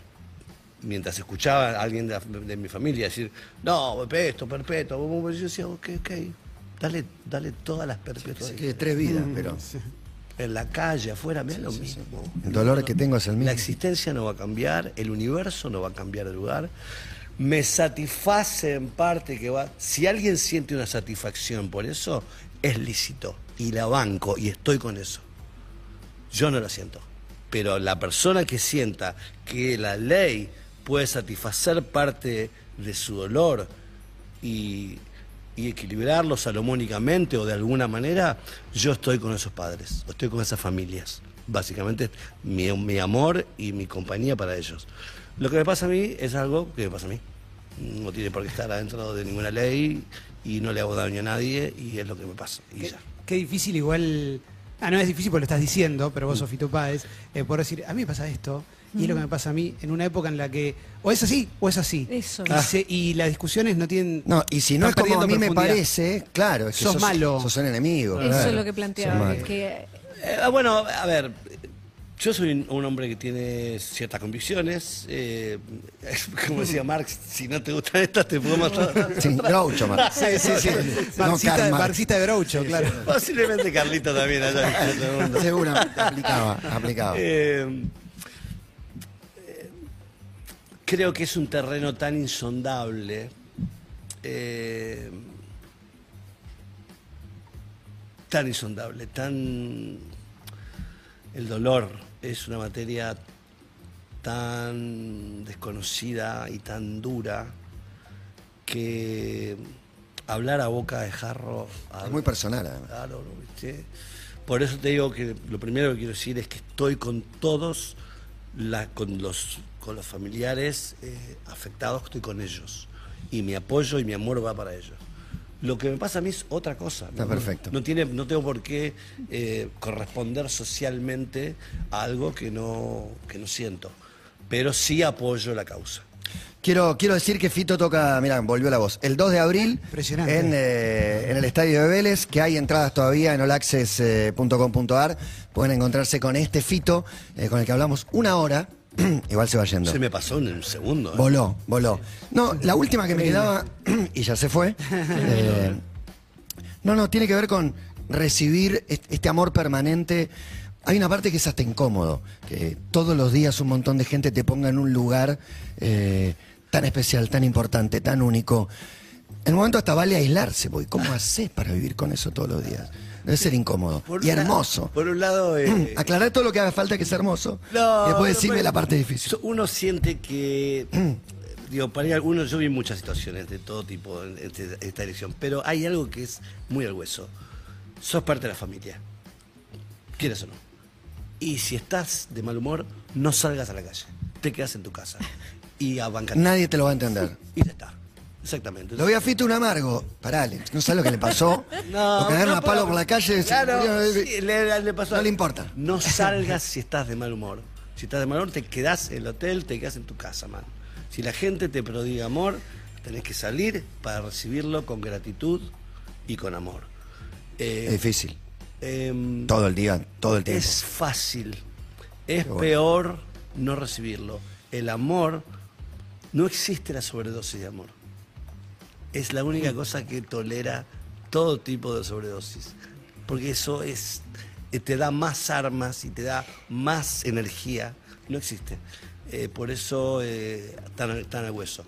Mientras escuchaba a alguien de, la- de mi familia decir, no, perpetuo, perpetuo, yo decía, ok, ok, dale, dale todas las perpetuas. Que tres vidas, Mm. pero En la calle, afuera, mira lo mismo. el dolor que tengo es el La mismo. existencia no va a cambiar, el universo no va a cambiar de lugar. Me satisface en parte que va. Si alguien siente una satisfacción por eso, es lícito. Y la banco, y estoy con eso. Yo no lo siento. Pero la persona que sienta que la ley puede satisfacer parte de su dolor y, y equilibrarlo salomónicamente o de alguna manera, yo estoy con esos padres, estoy con esas familias. Básicamente, mi, mi amor y mi compañía para ellos. Lo que me pasa a mí es algo que me pasa a mí. No tiene por qué estar adentro de ninguna ley y no le hago daño a nadie y es lo que me pasa. Y ya. Qué difícil igual... Ah, no es difícil porque lo estás diciendo, pero vos, Sofito Páez, eh, por decir, a mí me pasa esto, y es lo que me pasa a mí, en una época en la que o es así o es así. Eso. Y, se- y las discusiones no tienen... No, y si no es como a mí me parece, claro, es que Sos sos, malo. sos un enemigo. Eso claro. es lo que Sos planteaba, que Eh, ah, bueno, a ver, yo soy un- hombre que tiene ciertas convicciones. eh, [laughs] como decía Marx, si no te gustan estas, te puedo matar. [laughs] Sí, Groucho, Mar. Sí, sí, sí. Marxista, Marx. de Groucho, claro. Posiblemente Carlito también haya visto todo el mundo. Seguramente aplicaba, aplicaba. Eh, eh, creo que es un terreno tan insondable. eh, tan insondable, tan... El dolor es una materia tan desconocida y tan dura que hablar a boca de jarro... Es muy personal, además. Claro, ¿no? ¿viste? Por eso te digo que lo primero que quiero decir es que estoy con todos, la- con, los, con los familiares eh, afectados, estoy con ellos. Y mi apoyo y mi amor va para ellos. Lo que me pasa a mí es otra cosa. Está perfecto. No, tiene, no tengo por qué eh, corresponder socialmente a algo que no, que no siento. Pero sí apoyo la causa. Quiero, quiero decir que Fito toca, mira, volvió la voz, el 2 de abril Impresionante. En, eh, en el Estadio de Vélez, que hay entradas todavía en olaccess.com.ar. Pueden encontrarse con este Fito, eh, con el que hablamos una hora. [clears throat] Igual se va yendo. Se me pasó en un segundo. ¿eh? Voló, voló. No, la última que me quedaba, [clears throat] y ya se fue. [laughs] eh, no, no, tiene que ver con recibir est- este amor permanente. Hay una parte que es hasta incómodo, que todos los días un montón de gente te ponga en un lugar eh, tan especial, tan importante, tan único. En un momento hasta vale aislarse, porque ¿cómo [laughs] haces para vivir con eso todos los días? Debe ser incómodo Por y hermoso. Por un lado, eh, Aclarar todo lo que haga falta que es hermoso. No, y después decirme puede- la parte difícil. Uno siente que, digo, para algunos, yo vi muchas situaciones de todo tipo en este- esta elección, pero hay algo que es muy al hueso. Sos parte de la familia, quieres o no. Y si estás de mal humor, no salgas a la calle, te quedas en tu casa y a bancar. Nadie te lo va a entender. Y ya está, exactamente. Lo voy a Fito un amargo. Pará, Alex, ¿no sabes lo que le pasó? [laughs] lo cagaron no a palo por la calle. Claro, eh, sí, le, le pasó No le importa. No salgas si estás de mal humor. Si estás de mal humor, te quedás en el hotel, te quedás en tu casa, man. Si la gente te prodiga amor, tenés que salir para recibirlo con gratitud y con amor. Eh, Es difícil. em, Todo el día, todo el tiempo. es fácil. Es bueno. peor no recibirlo. El amor, no existe la sobredosis de amor. Es la única cosa que tolera todo tipo de sobredosis. Porque eso es, eh, te da más armas y te da más energía. No existe. Eh, por eso, eh, tan, tan al hueso.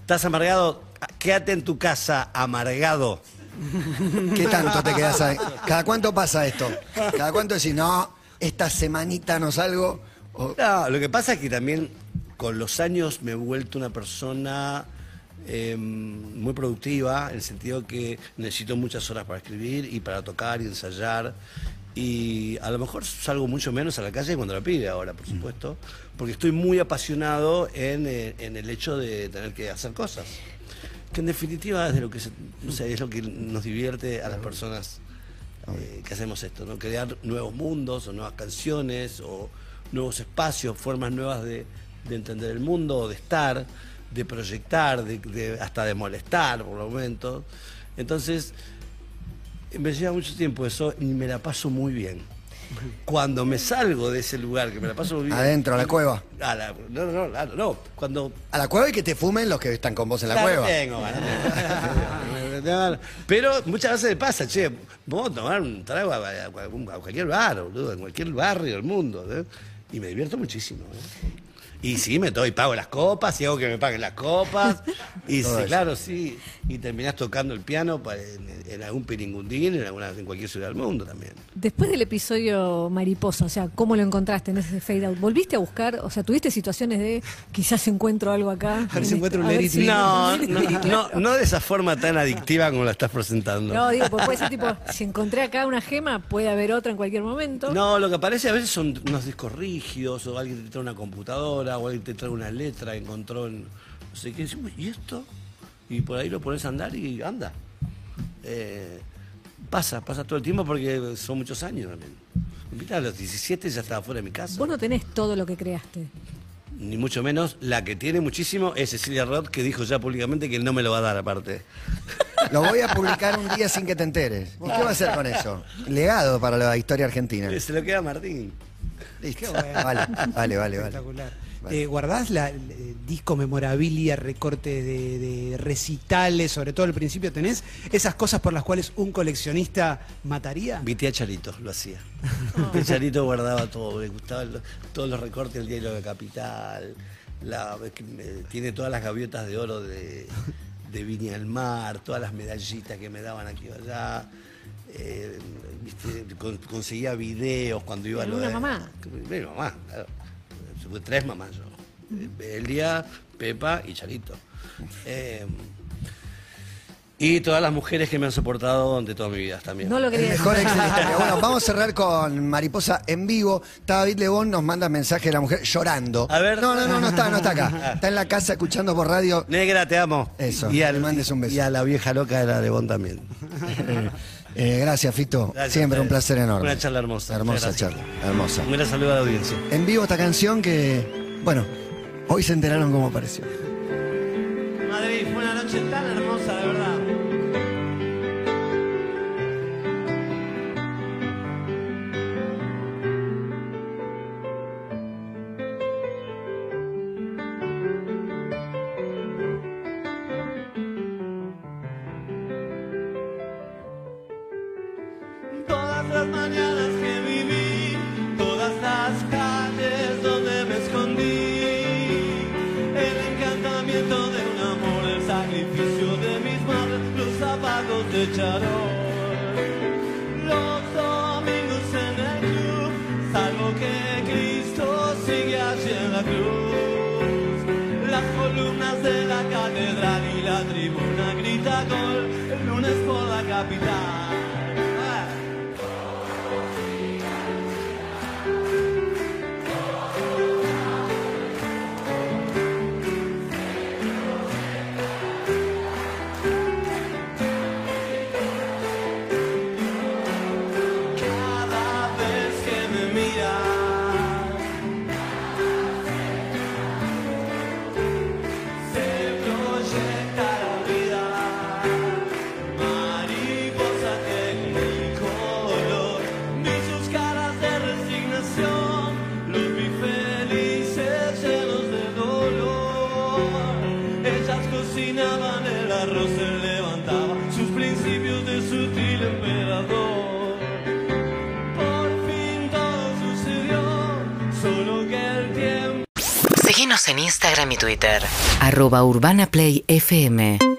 ¿Estás amargado? Quédate en tu casa amargado. [laughs] ¿Qué tanto te quedas ahí? ¿Cada cuánto pasa esto? ¿Cada cuánto decís, no, esta semanita no salgo? O- No, lo que pasa es que también con los años me he vuelto una persona eh, muy productiva, en el sentido que necesito muchas horas para escribir y para tocar y ensayar. Y a lo mejor salgo mucho menos a la calle cuando la pide ahora, por supuesto, porque estoy muy apasionado en, eh, en el hecho de tener que hacer cosas. Que en definitiva es de lo que se- no sé, es lo que nos divierte a las personas eh, que hacemos esto, ¿no? Crear nuevos mundos o nuevas canciones o nuevos espacios, formas nuevas de, de entender el mundo, o de estar, de proyectar, de, de- hasta de molestar por momentos. Entonces, me lleva mucho tiempo eso y me la paso muy bien. Cuando me salgo de ese lugar, que me la paso muy bien. Adentro, a la cueva. a la- no, no, no, no, cuando A la cueva y que te fumen los que están con vos en la Claro, cueva. tengo. [laughs] Pero muchas veces me pasa, che, vamos a tomar un trago a, a- a cualquier bar, boludo, en cualquier barrio del mundo. ¿eh? Y me divierto muchísimo. ¿eh? Y sí, me doy, pago las copas, y hago que me paguen las copas. [laughs] Y sí, claro, sí. Y terminás tocando el piano para- en, en algún piringundín, en, alguna, en cualquier ciudad del mundo también. Después del episodio Mariposa, o sea, ¿cómo lo encontraste en ese fade out? ¿Volviste a buscar? O sea, ¿tuviste situaciones de quizás encuentro algo acá? A ver si en encuentro un ver [laughs] No, no, no, no de esa forma tan adictiva como la estás presentando. No, digo, pues puede ser tipo, [laughs] si encontré acá una gema, puede haber otra en cualquier momento. No, lo que aparece a veces son unos discos rígidos, o alguien te trae una computadora, o alguien te trae una letra encontró en no sé qué. y decimos, ¿y esto? Y por ahí lo pones a andar y anda. Eh, pasa, pasa todo el tiempo porque son muchos años también. Mira, a los 17 ya estaba fuera de mi casa. Vos no tenés todo lo que creaste. ni mucho menos. La que tiene muchísimo es Cecilia Roth, que dijo ya públicamente que no me lo va a dar aparte. [laughs] Lo voy a publicar un día sin que te enteres. ¿Vos ¿Qué va a hacer con eso? Legado para la historia argentina. Se lo queda Martín. Listo. Qué bueno. Vale, vale, vale. vale. Espectacular. Eh, ¿Guardás la el, eh, disco memorabilia, recorte de, de recitales, sobre todo al principio tenés esas cosas por las cuales un coleccionista mataría? Mi tía Charito lo hacía. [laughs] Mi tía Charito guardaba todo, le gustaban todos los recortes del diario de Capital, la- eh, tiene todas las gaviotas de oro de, de Viña del Mar, todas las medallitas que me daban aquí y allá. eh, viste, con- conseguía videos cuando iba a lo una de- mamá. Mi mamá, claro. Tuve tres mamás yo. Elia, Pepa y Charito. Eh, y todas las mujeres que me han soportado de toda mi vida también. No lo quería mejor decir. historia. [laughs] Bueno, vamos a cerrar con Mariposa en vivo. Está David Lebón, nos manda mensaje de la mujer llorando. A ver. No, no, no, no está, no está acá. [laughs] Está en la casa escuchando por radio. Negra, te amo. Eso, Y, le al- mandes un beso. y a la vieja loca de la de Bon también. [laughs] Eh, gracias, Fito. Gracias Siempre un placer enorme. Una charla hermosa. Hermosa charla. Hermosa. Un gran saludo a la audiencia. En vivo esta canción que, bueno, hoy se enteraron cómo apareció. Madrid, fue una noche tan hermosa, Arroba Urbana Play FM.